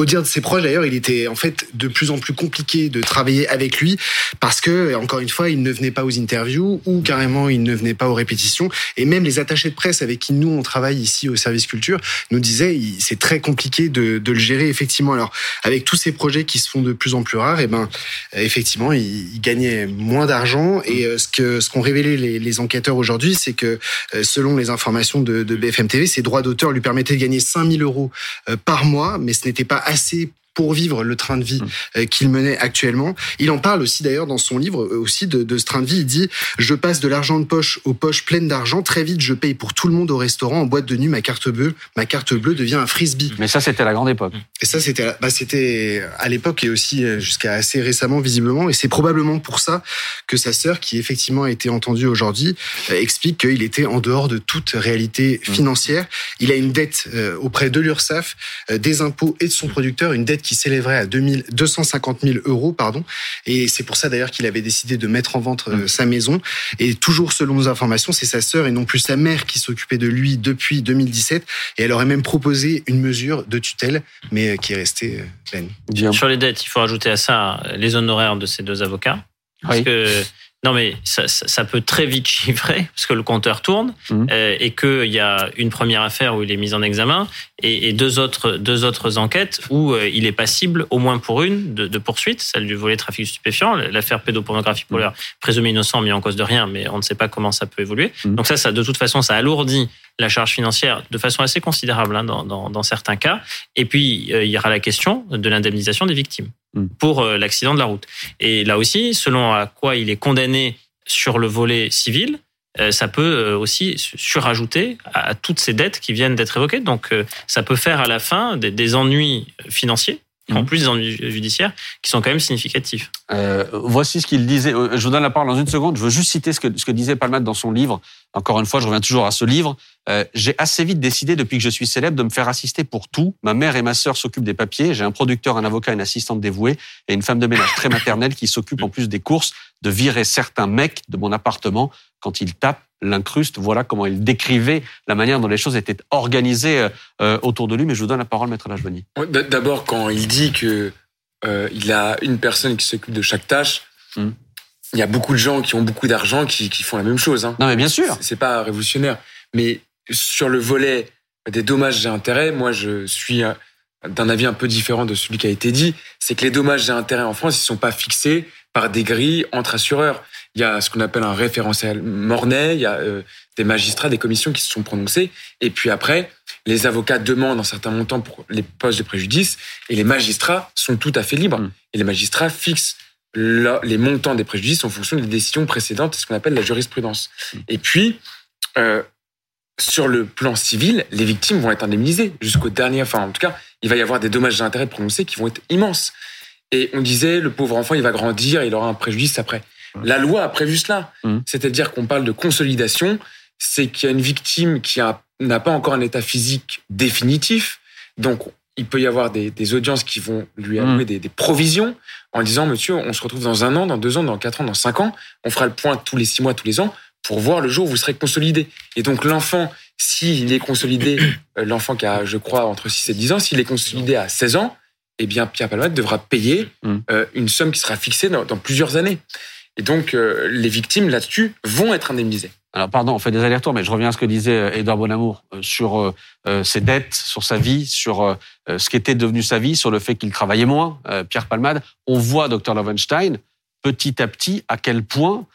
au dire de ses proches d'ailleurs, il était en fait de plus en plus compliqué de travailler avec lui parce que, encore une fois, il ne venait pas aux interviews ou carrément il ne venait pas aux répétitions. Et même les attachés de presse avec qui nous on travaille ici au service culture nous disaient c'est très compliqué de, le gérer effectivement. Alors avec tous ces projets qui se font de plus en plus rares, et eh ben effectivement il, gagnait moins d'argent. Et euh, ce que ce qu'ont révélé les, les enquêteurs aujourd'hui, c'est que euh, selon les informations de, de BFM TV, ses droits d'auteur lui permettaient de gagner 5000 euros euh, par mois, mais ce n'était pas assez pour vivre le train de vie mmh. euh, qu'il menait actuellement. Il en parle aussi d'ailleurs dans son livre euh, aussi de, de, ce train de vie. Il dit je passe de l'argent de poche aux poches pleines d'argent. Très vite, je paye pour tout le monde au restaurant en boîte de nuit. Ma carte bleue, ma carte bleue devient un frisbee. Mais ça, c'était la grande époque. Et ça, c'était bah, c'était à l'époque et aussi euh, jusqu'à assez récemment visiblement. Et c'est probablement pour ça que sa sœur, qui effectivement a été entendue aujourd'hui, explique qu'il était en dehors de toute réalité mmh. financière. Il a une dette auprès de l'URSSAF, des impôts et de son producteur, une dette qui s'élèverait à 2000, 250 000 euros, pardon. Et c'est pour ça d'ailleurs qu'il avait décidé de mettre en vente euh, mm. sa maison. Et toujours selon nos informations, c'est sa sœur et non plus sa mère qui s'occupait de lui depuis 2017. Et elle aurait même proposé une mesure de tutelle, mais euh, qui est restée euh, vaine. Sur les dettes, il faut ajouter à ça les honoraires de ces deux avocats. Parce que non, mais ça, ça, peut très vite chiffrer parce que le compteur tourne mmh. euh, et qu'il y a une première affaire où il est mis en examen et, et deux autres deux autres enquêtes où euh, il est passible au moins pour une de, de poursuite, celle du volet trafic stupéfiant, l'affaire pédopornographie pour mmh. l'air présumé innocent mis en cause de rien, mais on ne sait pas comment ça peut évoluer. Mmh. Donc ça, ça de toute façon, ça alourdit la charge financière de façon assez considérable hein, dans, dans, dans, certains cas. Et puis euh, il y aura la question de l'indemnisation des victimes. Mm. pour euh, l'accident de la route. Et là aussi, selon à quoi il est condamné sur le volet civil, euh, ça peut aussi surajouter à toutes ces dettes qui viennent d'être évoquées. Donc, ça peut faire à la fin des ennuis financiers en plus des ennuis judiciaires qui sont quand même significatifs. Euh, voici ce qu'il disait. Euh, je vous donne la parole dans une seconde. Je veux juste citer ce que, ce que disait Palmade dans son livre. Encore une fois, je reviens toujours à ce livre. Euh, j'ai assez vite décidé, depuis que je suis célèbre, de me faire assister pour tout. Ma mère et ma sœur s'occupent des papiers. J'ai un producteur, un avocat, une assistante dévouée et une femme de ménage très maternelle qui s'occupe en plus des courses de virer certains mecs de mon appartement quand ils tapent l'incruste. Voilà comment il décrivait la manière dont les choses étaient organisées euh, autour de lui. Mais je vous donne la parole, maître Lajvani. D'abord, quand il dit que euh, il a une personne qui s'occupe de chaque tâche, hmm. il y a beaucoup de gens qui ont beaucoup d'argent qui, qui, font la même chose. Hein. Non, mais bien sûr. C'est pas révolutionnaire. Mais sur le volet des dommages et intérêts, moi, je suis euh, d'un avis un peu différent de celui qui a été dit. C'est que les dommages et intérêts en France, ils sont pas fixés par des grilles entre assureurs. Il y a ce qu'on appelle un référentiel Mornay, il y a euh, des magistrats, des commissions qui se sont prononcés. Et puis après, les avocats demandent un certain montant pour les postes de préjudice et les magistrats sont tout à fait libres. Mm. Et les magistrats fixent les montants des préjudices en fonction des décisions précédentes, ce qu'on appelle la jurisprudence. Mm. Et puis, euh, sur le plan civil, les victimes vont être indemnisées jusqu'au dernier. Enfin, en tout cas, il va y avoir des dommages d'intérêt prononcés qui vont être immenses. Et on disait, le pauvre enfant, il va grandir, il aura un préjudice après. La loi a prévu cela. Mmh. C'est-à-dire qu'on parle de consolidation, c'est qu'il y a une victime qui n'a pas encore un état physique définitif. Donc, il peut y avoir des, audiences qui vont lui mmh. allouer des, provisions en disant, monsieur, on se retrouve dans un an, dans deux ans, dans quatre ans, dans cinq ans. On fera le point tous les six mois, tous les ans, pour voir le jour où vous serez consolidé. Et donc, l'enfant, s'il est consolidé, euh, l'enfant qui a, je crois, entre 6 et 10 ans, s'il est consolidé à 16 ans, eh bien, Pierre Palmade devra payer mmh. euh, une somme qui sera fixée dans plusieurs années. Et donc, euh, les victimes là-dessus vont être indemnisées. Alors, pardon, on fait des allers-retours, mais je reviens à ce que disait euh, Bonamour euh, sur ses dettes, sur sa vie, sur ce qu'était devenu sa vie, sur le fait qu'il travaillait moins. Pierre Palmade, on voit, docteur Lovenstein, petit à petit, à quel point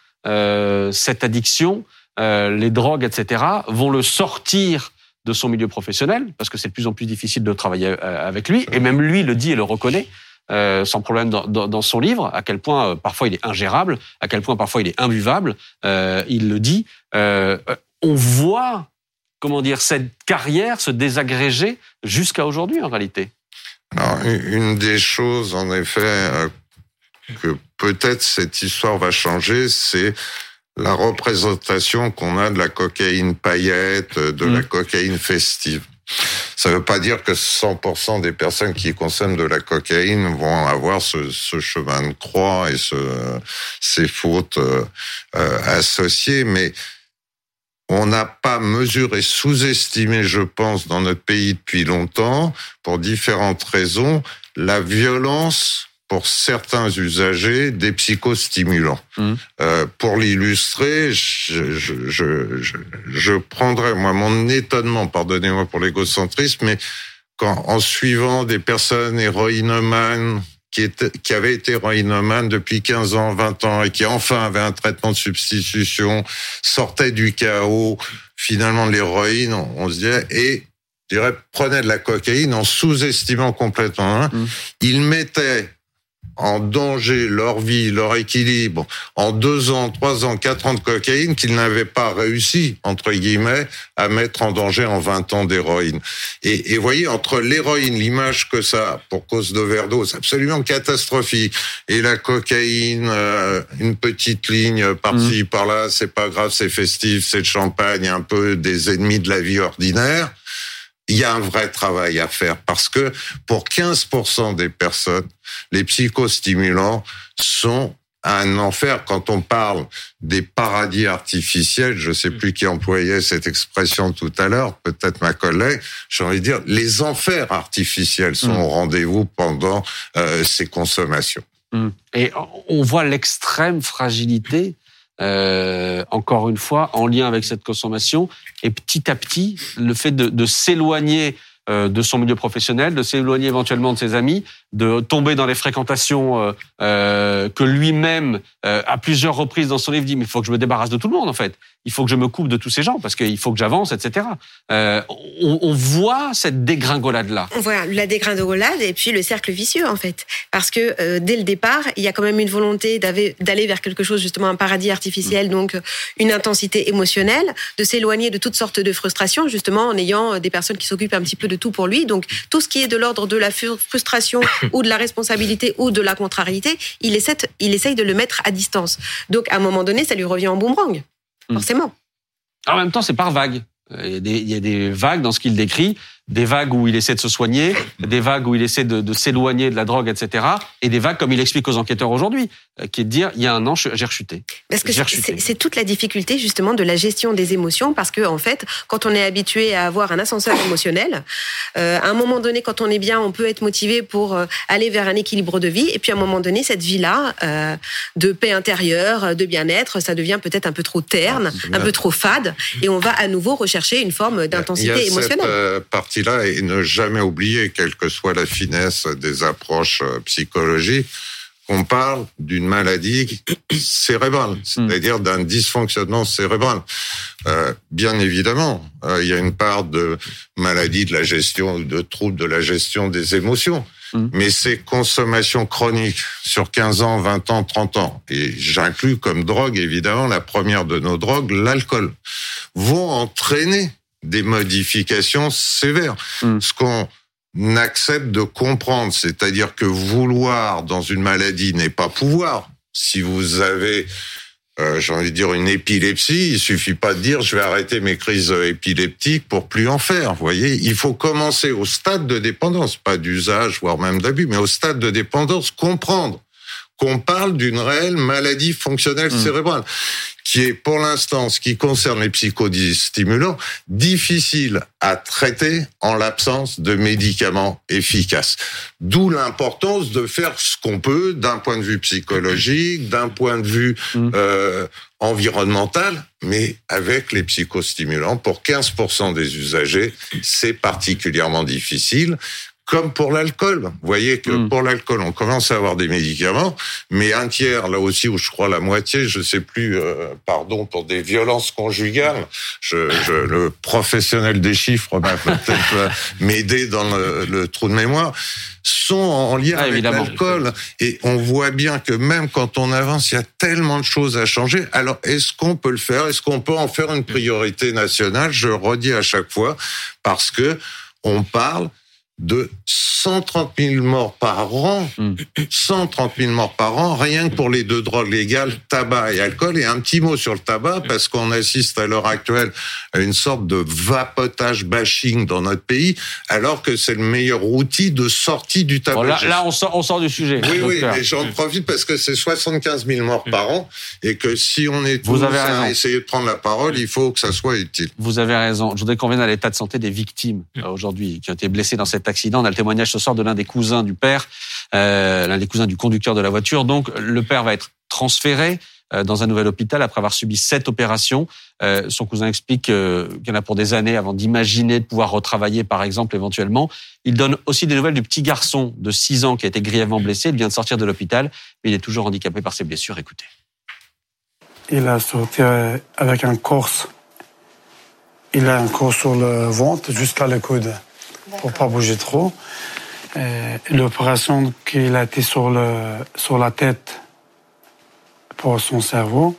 cette addiction, les drogues, etc., vont le sortir de son milieu professionnel, parce que c'est de plus en plus difficile de travailler avec lui, et même lui le dit et le reconnaît. Euh, sans problème dans, dans, son livre, à quel point euh, parfois il est ingérable, à quel point parfois il est imbuvable. Euh, il le dit. On voit, comment dire, cette carrière se désagréger jusqu'à aujourd'hui en réalité. Alors, une des choses, en effet, que peut-être cette histoire va changer, c'est la représentation qu'on a de la cocaïne paillette, de la mmh. cocaïne festive. Ça ne veut pas dire que 100% des personnes qui consomment de la cocaïne vont avoir ce, chemin de croix et ce, ces fautes euh, euh associées, mais on n'a pas mesuré, sous-estimé, je pense, dans notre pays depuis longtemps, pour différentes raisons, la violence pour certains usagers des psychostimulants. Mmh. Euh, pour l'illustrer, je, je, je, je, prendrais moi mon étonnement, pardonnez-moi pour l'égocentrisme, mais quand en suivant des personnes héroïnomanes qui, étaient, qui avaient été héroïnomanes depuis 15 ans, 20 ans et qui enfin avaient un traitement de substitution, sortaient du chaos finalement de l'héroïne, on, se dirait, et je dirais, prenaient de la cocaïne en sous-estimant complètement. Hein, mmh. Ils mettaient en danger leur vie, leur équilibre en deux ans, trois ans, quatre ans de cocaïne qu'ils n'avaient pas réussi, entre guillemets, à mettre en danger en 20 ans d'héroïne. Et, et voyez, entre l'héroïne, l'image que ça pour cause d'overdose absolument catastrophique, et la cocaïne, euh, une petite ligne par-ci, mmh. par-là, c'est pas grave, c'est festif, c'est de champagne, un peu des ennemis de la vie ordinaire, il y a un vrai travail à faire parce que pour 15% des personnes, les psychostimulants sont un enfer quand on parle des paradis artificiels. Je sais plus qui employait cette expression tout à l'heure, peut-être ma collègue. J'ai envie de dire, les enfers artificiels sont mm. au rendez-vous pendant euh, ces consommations. Mm. Et on voit l'extrême fragilité euh, encore une fois, en lien avec cette consommation. Et petit à petit, le fait de, de s'éloigner euh, de son milieu professionnel, de s'éloigner éventuellement de ses amis, de tomber dans les fréquentations euh, euh que lui-même, euh, à plusieurs reprises dans son livre, dit mais il faut que je me débarrasse de tout le monde en fait. Il faut que je me coupe de tous ces gens parce qu'il faut que j'avance, etc. On, voit cette dégringolade là. On voit la dégringolade et puis le cercle vicieux en fait, parce que dès le départ, il y a quand même une volonté d'aller vers quelque chose justement un paradis artificiel, donc une intensité émotionnelle, de s'éloigner de toutes sortes de frustrations justement en ayant des personnes qui s'occupent un petit peu de tout pour lui. Donc tout ce qui est de l'ordre de la frustration ou de la responsabilité ou de la contrariété, il essaie, il essaye de le mettre à distance. Donc, à un moment donné, ça lui revient en boomerang, hmm. forcément. En même temps, c'est par vague. Il y, a des, vagues dans ce qu'il décrit, des vagues où il essaie de se soigner, des vagues où il essaie de, s'éloigner de la drogue, etc. Et des vagues, comme il explique aux enquêteurs aujourd'hui, euh, qui est de dire, il y a un an, j'ai rechuté. Parce que c'est toute la difficulté justement de la gestion des émotions, parce que en fait, quand on est habitué à avoir un ascenseur émotionnel, euh, à un moment donné, quand on est bien, on peut être motivé pour euh, aller vers un équilibre de vie, et puis à un moment donné, cette vie-là, de paix intérieure, de bien-être, ça devient peut-être un peu trop terne, ah, un peu trop fade, et on va à nouveau rechercher une forme d'intensité émotionnelle là et ne jamais oublier, quelle que soit la finesse des approches euh, psychologiques, qu'on parle d'une maladie cérébrale, hmm. c'est-à-dire d'un dysfonctionnement cérébral. Euh, bien évidemment, euh, il y a une part de maladie de la gestion, de troubles de la gestion des émotions. Hmm. Mais ces consommations chroniques sur 15 ans, 20 ans, 30 ans, et j'inclus comme drogue évidemment la première de nos drogues, l'alcool, vont entraîner des modifications sévères. Hmm. Ce qu'on accepte de comprendre, c'est-à-dire que vouloir dans une maladie n'est pas pouvoir. Si vous avez euh, j'ai envie de dire une épilepsie, il suffit pas de dire je vais arrêter mes crises épileptiques pour plus en faire. Vous voyez, il faut commencer au stade de dépendance, pas d'usage voire même d'abus, mais au stade de dépendance, comprendre qu'on parle d'une réelle maladie fonctionnelle hmm. cérébrale qui est pour l'instant, ce qui concerne les psychodistimulants, difficile à traiter en l'absence de médicaments efficaces. D'où l'importance de faire ce qu'on peut d'un point de vue psychologique, d'un point de vue mmh. euh, environnemental, mais avec les psychostimulants. Pour 15% des usagers, c'est particulièrement difficile comme pour l'alcool. Vous voyez que hmm. pour l'alcool, on commence à avoir des médicaments, mais un tiers, là aussi, où je crois la moitié, je sais plus, euh, pardon, pour des violences conjugales, je, je, le professionnel des chiffres va peut-être euh, m'aider dans le, trou de mémoire, sont en lien ah, avec l'alcool. Et on voit bien que même quand on avance, il y a tellement de choses à changer. Alors, est-ce qu'on peut le faire? Est-ce qu'on peut en faire une priorité nationale? Je redis à chaque fois, parce que on parle de 130 000 morts par an, 130 hmm. 000 morts par an, rien que pour les deux drogues légales, tabac et alcool. Et un petit mot sur le tabac, parce qu'on assiste à l'heure actuelle à une sorte de vapotage bashing dans notre pays, alors que c'est le meilleur outil de sortie du tabac. là, on, sort, on sort du sujet. Oui, oui, mais j'en profite parce que c'est 75 000 morts par an, et que si on est tous à essayer de prendre la parole, il faut que ça soit utile. Vous avez raison. Je voudrais qu'on vienne à l'état de santé des victimes euh, aujourd'hui, qui ont été blessées dans cette accident. On a le témoignage ce soir de l'un des cousins du père, euh, l'un des cousins du conducteur de la voiture. Donc, le père va être transféré euh, dans un nouvel hôpital après avoir subi sept opérations. Euh, son cousin explique qu'il y en a pour des années avant d'imaginer de pouvoir retravailler, par exemple, éventuellement. Il donne aussi des nouvelles du petit garçon de 6 ans qui a été grièvement blessé. Il vient de sortir de l'hôpital, mais il est toujours handicapé par ses blessures. Écoutez. Il a sorti avec un corse. Il a un corse sur le ventre jusqu'à le coude pour pas bouger trop. L'opération qu'il a été sur, le, sur la tête pour son cerveau.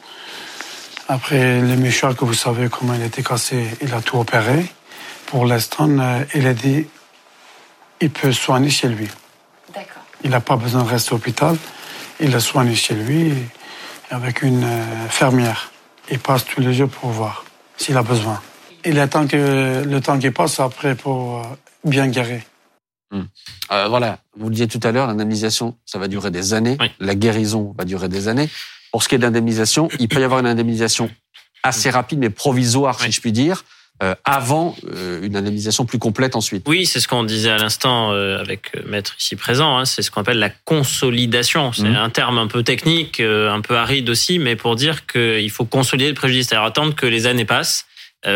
Après, le méchant que vous savez comment il a été cassé, il a tout opéré. Pour l'instant, euh, il a dit il peut soigner chez lui. D'accord. Il n'a pas besoin de rester à l'hôpital. Il a soigné chez lui avec une euh, fermière. Il passe tous les jours pour voir s'il a besoin. Il attend que le temps qui passe après pour euh, bien garé. Hmm. Euh, voilà, vous le disiez tout à l'heure, l'indemnisation, ça va durer des années. La guérison va durer des années. Pour ce qui est d'indemnisation, il peut y avoir une indemnisation assez rapide, mais provisoire, si je puis dire. Euh, avant euh, une indemnisation plus complète ensuite. Oui, c'est ce qu'on disait à l'instant avec Maître ici présent, hein, c'est ce qu'on appelle la consolidation. C'est hmm. un terme un peu technique, un peu aride aussi, mais pour dire qu'il faut consolider le préjudice, c'est-à-dire attendre que les années passent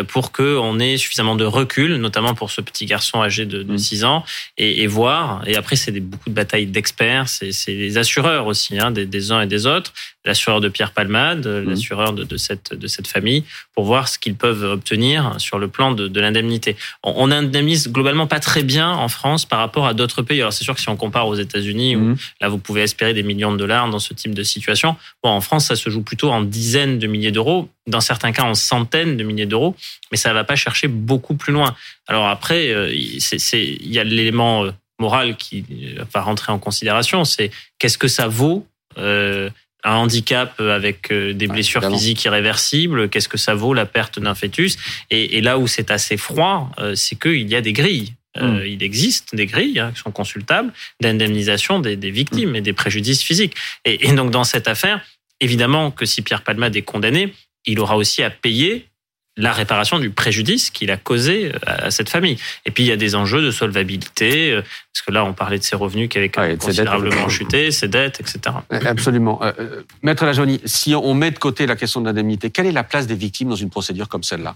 pour qu'on ait suffisamment de recul, notamment pour ce petit garçon âgé de, de 6 mm. ans, et, et, voir. Et après, c'est beaucoup de batailles d'experts, c'est les assureurs aussi, hein, des, des, uns et des autres, l'assureur de Pierre Palmade, mm. l'assureur de, de, cette, de cette famille, pour voir ce qu'ils peuvent obtenir sur le plan de, de l'indemnité. On, on, indemnise globalement pas très bien en France par rapport à d'autres pays. Alors c'est sûr que si on compare aux États-Unis, où mm. là vous pouvez espérer des millions de dollars dans ce type de situation, bon, en France ça se joue plutôt en dizaines de milliers d'euros dans certains cas en centaines de milliers d'euros, mais ça ne va pas chercher beaucoup plus loin. Alors après, euh, il y a l'élément euh, morale qui va rentrer en considération. C'est qu'est-ce que ça vaut euh, un handicap avec euh, des blessures physiques irréversibles, qu'est-ce que ça vaut la perte d'un fœtus? Et, et, là où c'est assez froid, euh, c'est qu'il y a des grilles. Euh, hmm. Il existe des grilles hein, qui sont consultables d'indemnisation des, des, victimes et des préjudices physiques. Et, et, donc dans cette affaire, évidemment que si Pierre Palmade est condamné, il aura aussi à payer la réparation du préjudice qu'il a causé à cette famille. Et puis il y a des enjeux de solvabilité, euh, parce que là on parlait de ses revenus qui avaient ouais, considérablement chuté, ses dettes, etc. Absolument. Euh, euh, Maître Lajoni, si on met de côté la question de l'indemnité, quelle est la place des victimes dans une procédure comme celle-là?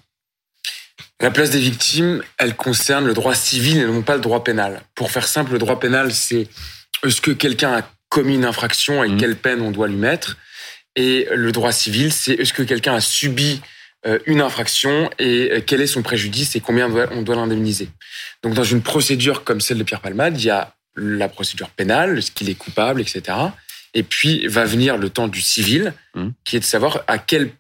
La place des victimes, elle concerne le droit civil et non pas le droit pénal. Pour faire simple, le droit pénal, c'est est-ce que quelqu'un a commis une infraction et mmh. quelle peine on doit lui mettre? Et le droit civil, c'est est-ce que quelqu'un a subi euh, une infraction et euh, quel est son préjudice et combien on doit l'indemniser? Donc dans une procédure comme celle de Pierre Palmade, il y a la procédure pénale, ce qu'il est coupable, etc. Et puis va venir le temps du civil, mmh. qui est de savoir à quelle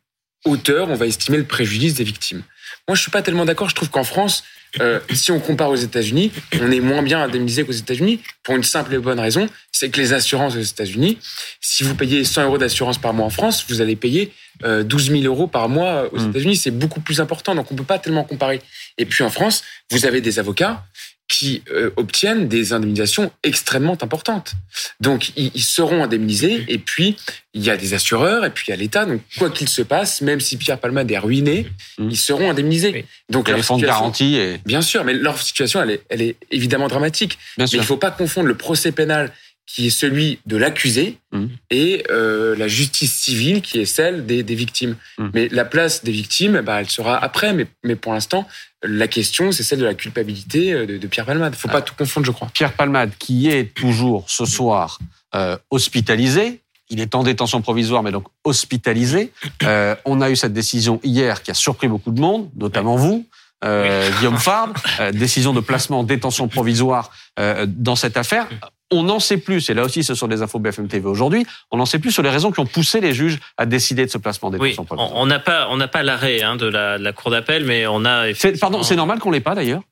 hauteur on va estimer le préjudice des victimes. Moi, je suis pas tellement d'accord. Je trouve qu'en France, euh, si on compare aux États-Unis, on est moins bien indemnisé qu'aux États-Unis pour une simple et bonne raison, c'est que les assurances aux États-Unis, si vous payez 100 euros d'assurance par mois en France, vous allez payer 12 000 euros par mois aux mmh. États-Unis. C'est beaucoup plus important, donc on peut pas tellement comparer. Et puis en France, vous avez des avocats qui euh, obtiennent des indemnisations extrêmement importantes. Donc, ils, seront indemnisés, et puis, il y a des assureurs, et puis il y a l'État. Donc, quoi qu'il se passe, même si Pierre Palmade est ruiné, mmh. ils seront indemnisés. Donc, les fonds de garantie. Et... Bien sûr, mais leur situation, elle est, elle est évidemment dramatique. mais il ne faut pas confondre le procès pénal qui est celui de l'accusé mmh. et euh, la justice civile qui est celle des, des victimes. Mmh. Mais la place des victimes, bah, elle sera après. Mais, mais pour l'instant, la question, c'est celle de la culpabilité euh, de, de Pierre Palmade. Il faut pas ah. tout confondre, je crois. Pierre Palmade, qui est toujours ce soir euh, hospitalisé, il est en détention provisoire, mais donc hospitalisé. Euh, on a eu cette décision hier qui a surpris beaucoup de monde, notamment vous. Euh, Guillaume Fabre, euh, décision de placement en détention provisoire euh, dans cette affaire on n'en sait plus, et là aussi ce sont des infos BFM TV aujourd'hui, on n'en sait plus sur les raisons qui ont poussé les juges à décider de ce placement des oui, On n'a pas, on n'a pas l'arrêt hein, de, la, de, la, cour d'appel, mais on a. Pardon, c'est normal qu'on l'ait pas d'ailleurs?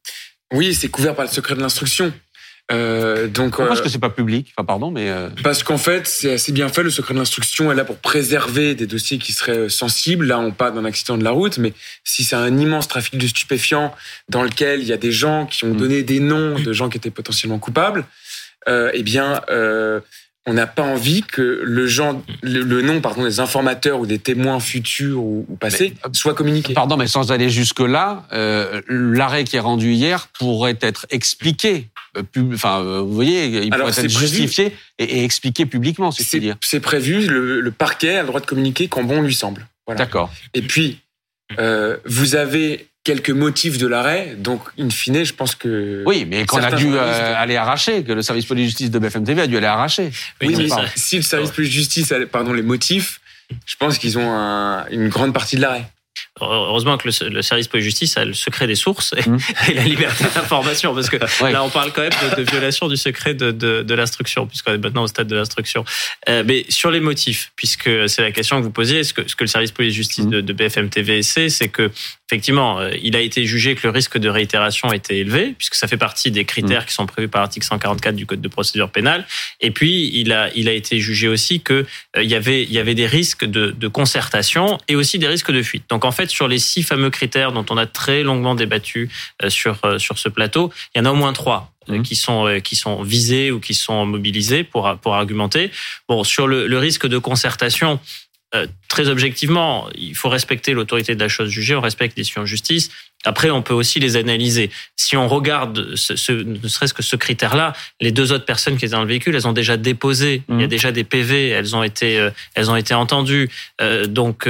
Oui, c'est couvert par le secret de l'instruction. Euh, donc, Pourquoi est-ce que c'est pas public? Enfin, pardon, mais euh... parce qu'en fait, c'est assez bien fait. Le secret de l'instruction est là pour préserver des dossiers qui seraient euh, sensibles. Là, on parle d'un accident de la route, mais si c'est un immense trafic de stupéfiants dans lequel il y a des gens qui ont mm. donné des noms de gens qui étaient potentiellement coupables, euh, eh bien, euh, on n'a pas envie que le, genre, le, nom pardon, des informateurs ou des témoins futurs ou, passés euh, soit communiqué. Pardon, mais sans aller jusque-là, l'arrêt qui est rendu hier pourrait être expliqué. Enfin, vous voyez, il pourrait être justifié et, expliqué publiquement, si c'est dire. C'est prévu, le, parquet a le droit de communiquer quand bon lui semble. D'accord. Et puis, vous avez quelques motifs de l'arrêt. Donc, in fine, je pense que... Oui, mais qu'on a dû euh, aller arracher, que le service police-justice de BFM TV a dû aller arracher. Oui, mais si le service police-justice, pardon, les motifs, je pense qu'ils ont une grande partie de l'arrêt. Heureusement que le, service police-justice a le secret des sources et, mmh. la liberté d'information, parce que là, on parle quand même de, violation du secret de, de, de l'instruction, puisqu'on est maintenant au stade de l'instruction. Euh, mais sur les motifs, puisque c'est la question que vous posiez, ce que, ce que le service police-justice mmh. de, de BFM TV sait, c'est que effectivement, euh, il a été jugé que le risque de réitération était élevé, puisque ça fait partie des critères mmh. qui sont prévus par l'article 144 du Code de procédure pénale. Et puis, il a, il a été jugé aussi que euh, il y avait, il y avait des risques de, de concertation et aussi des risques de fuite. Donc, en fait, sur les six fameux critères dont on a très longuement débattu euh, sur, sur ce plateau, il y en a au moins trois mmh. qui sont qui sont visés ou qui sont mobilisés pour pour argumenter. Bon, sur le, le risque de concertation, euh, très objectivement, il faut respecter l'autorité de la chose jugée, on respecte les décisions de justice. Après, on peut aussi les analyser. Si on regarde ce, ce, ne serait-ce que ce critère-là, les deux autres personnes qui étaient dans le véhicule, elles ont déjà déposé. Il y a mmh. déjà des PV, elles ont été, euh, elles ont été entendues. Euh, donc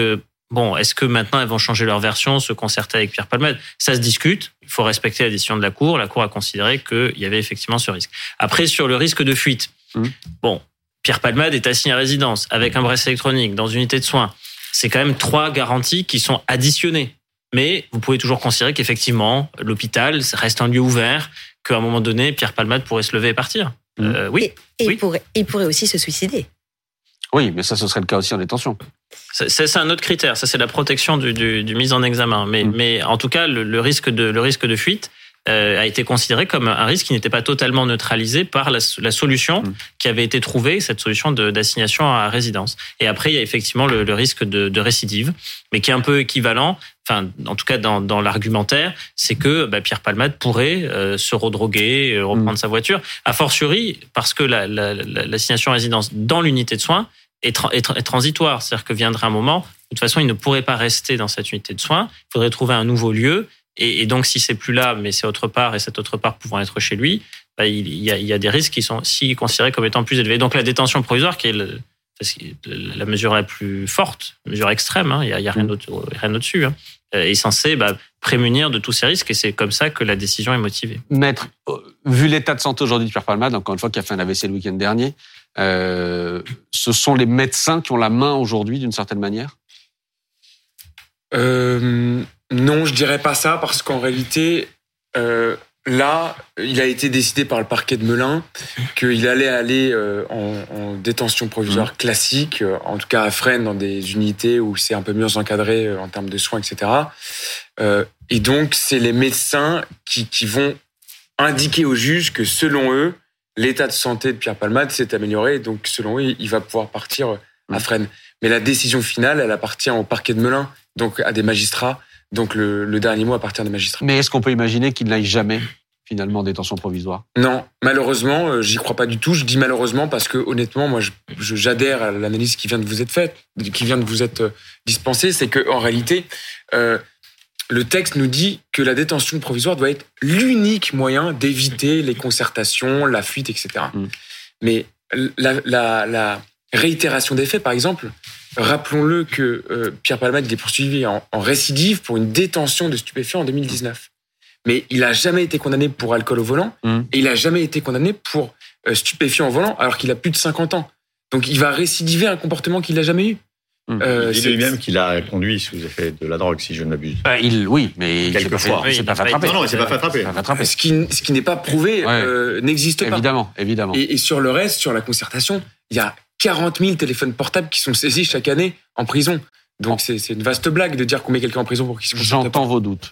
Bon, est-ce que maintenant elles vont changer leur version, se concerter avec Pierre Palmade? Ça se discute. Il faut respecter la décision de la Cour. La Cour a considéré qu'il y avait effectivement ce risque. Après, sur le risque de fuite, mmh. bon, Pierre Palmade est assigné à résidence avec un bracelet électronique dans une unité de soins. C'est quand même trois garanties qui sont additionnées. Mais vous pouvez toujours considérer qu'effectivement, l'hôpital reste un lieu ouvert, qu'à un moment donné, Pierre Palmade pourrait se lever et partir. Mmh. Euh, oui. Et, Il, pourrait, il pourrait aussi se suicider. Oui, mais ça, ce serait le cas aussi en détention. C'est un autre critère. Ça, c'est la protection du, du, du, mise en examen. Mais, mmh. mais en tout cas, le, le, risque de, le risque de fuite, euh, a été considéré comme un risque qui n'était pas totalement neutralisé par la, la solution mm. qui avait été trouvée, cette solution d'assignation à résidence. Et après, il y a effectivement le, le risque de, de, récidive, mais qui est un peu équivalent. Enfin, en tout cas, dans, dans l'argumentaire, c'est que bah, Pierre Palmade pourrait euh, se redroguer, euh, reprendre mm. sa voiture. A fortiori, parce que l'assignation la, la, à résidence dans l'unité de soins est, tra est, est transitoire. C'est-à-dire que viendrait un moment, de toute façon, il ne pourrait pas rester dans cette unité de soins. Il faudrait trouver un nouveau lieu et, et donc, si c'est plus là, mais c'est autre part, et cette autre part pouvant être chez lui, bah, il, y a, il, y a, des risques qui sont si considérés comme étant plus élevés. Donc, la détention provisoire, qui est le, la mesure la plus forte, la mesure extrême, hein, il n'y a, y a rien au-dessus, hein, euh, est censée bah, prémunir de tous ces risques, et c'est comme ça que la décision est motivée. Maître, euh, vu l'état de santé aujourd'hui de Pierre Palmade, encore une fois, qui a fait un AVC le week-end dernier, euh, ce sont les médecins qui ont la main aujourd'hui, d'une certaine manière? Euh, non, je dirais pas ça parce qu'en réalité, euh, là, il a été décidé par le parquet de Melun qu'il allait aller en, en, détention provisoire mmh. classique, en tout cas à Fresnes, dans des unités où c'est un peu mieux encadré en termes de soins, etc. Et donc, c'est les médecins qui, qui vont indiquer aux juges que selon eux, l'état de santé de Pierre Palmade s'est amélioré. Donc, selon eux, il va pouvoir partir à mmh. Fresnes. Mais la décision finale, elle appartient au parquet de Melun, donc à des magistrats donc le, le, dernier mot appartient des magistrats. Mais est-ce qu'on peut imaginer qu'il n'aille jamais finalement en détention provisoire Non, malheureusement, euh, j'y crois pas du tout. Je dis malheureusement parce que honnêtement, moi, j'adhère je, à l'analyse qui vient de vous être faite, qui vient de vous être euh, dispensée, c'est que en réalité, euh, le texte nous dit que la détention provisoire doit être l'unique moyen d'éviter les concertations, la fuite, etc. Mm. Mais la, la, la réitération des faits, par exemple, Rappelons-le que euh, Pierre Palmade est poursuivi en, en, récidive pour une détention de stupéfiants en 2019. Mais il a jamais été condamné pour alcool au volant mmh. et il a jamais été condamné pour euh, stupéfiants au volant alors qu'il a plus de 50 ans. Donc il va récidiver un comportement qu'il n'a jamais eu. Mmh. Euh, il dit lui-même qu'il a conduit sous effet de la drogue, si je ne m'abuse. Euh, il, oui, mais quelquefois. Il s'est pas, fait attraper. Non, non, il s'est pas fait attraper. Ce qui, ce qui n'est pas prouvé ouais. euh, n'existe pas. Évidemment, évidemment. Et, et, sur le reste, sur la concertation, il y a 40 000 téléphones portables qui sont saisis chaque année en prison. Donc c'est une vaste blague de dire qu'on met quelqu'un en prison pour qu'il se J'entends vos doutes.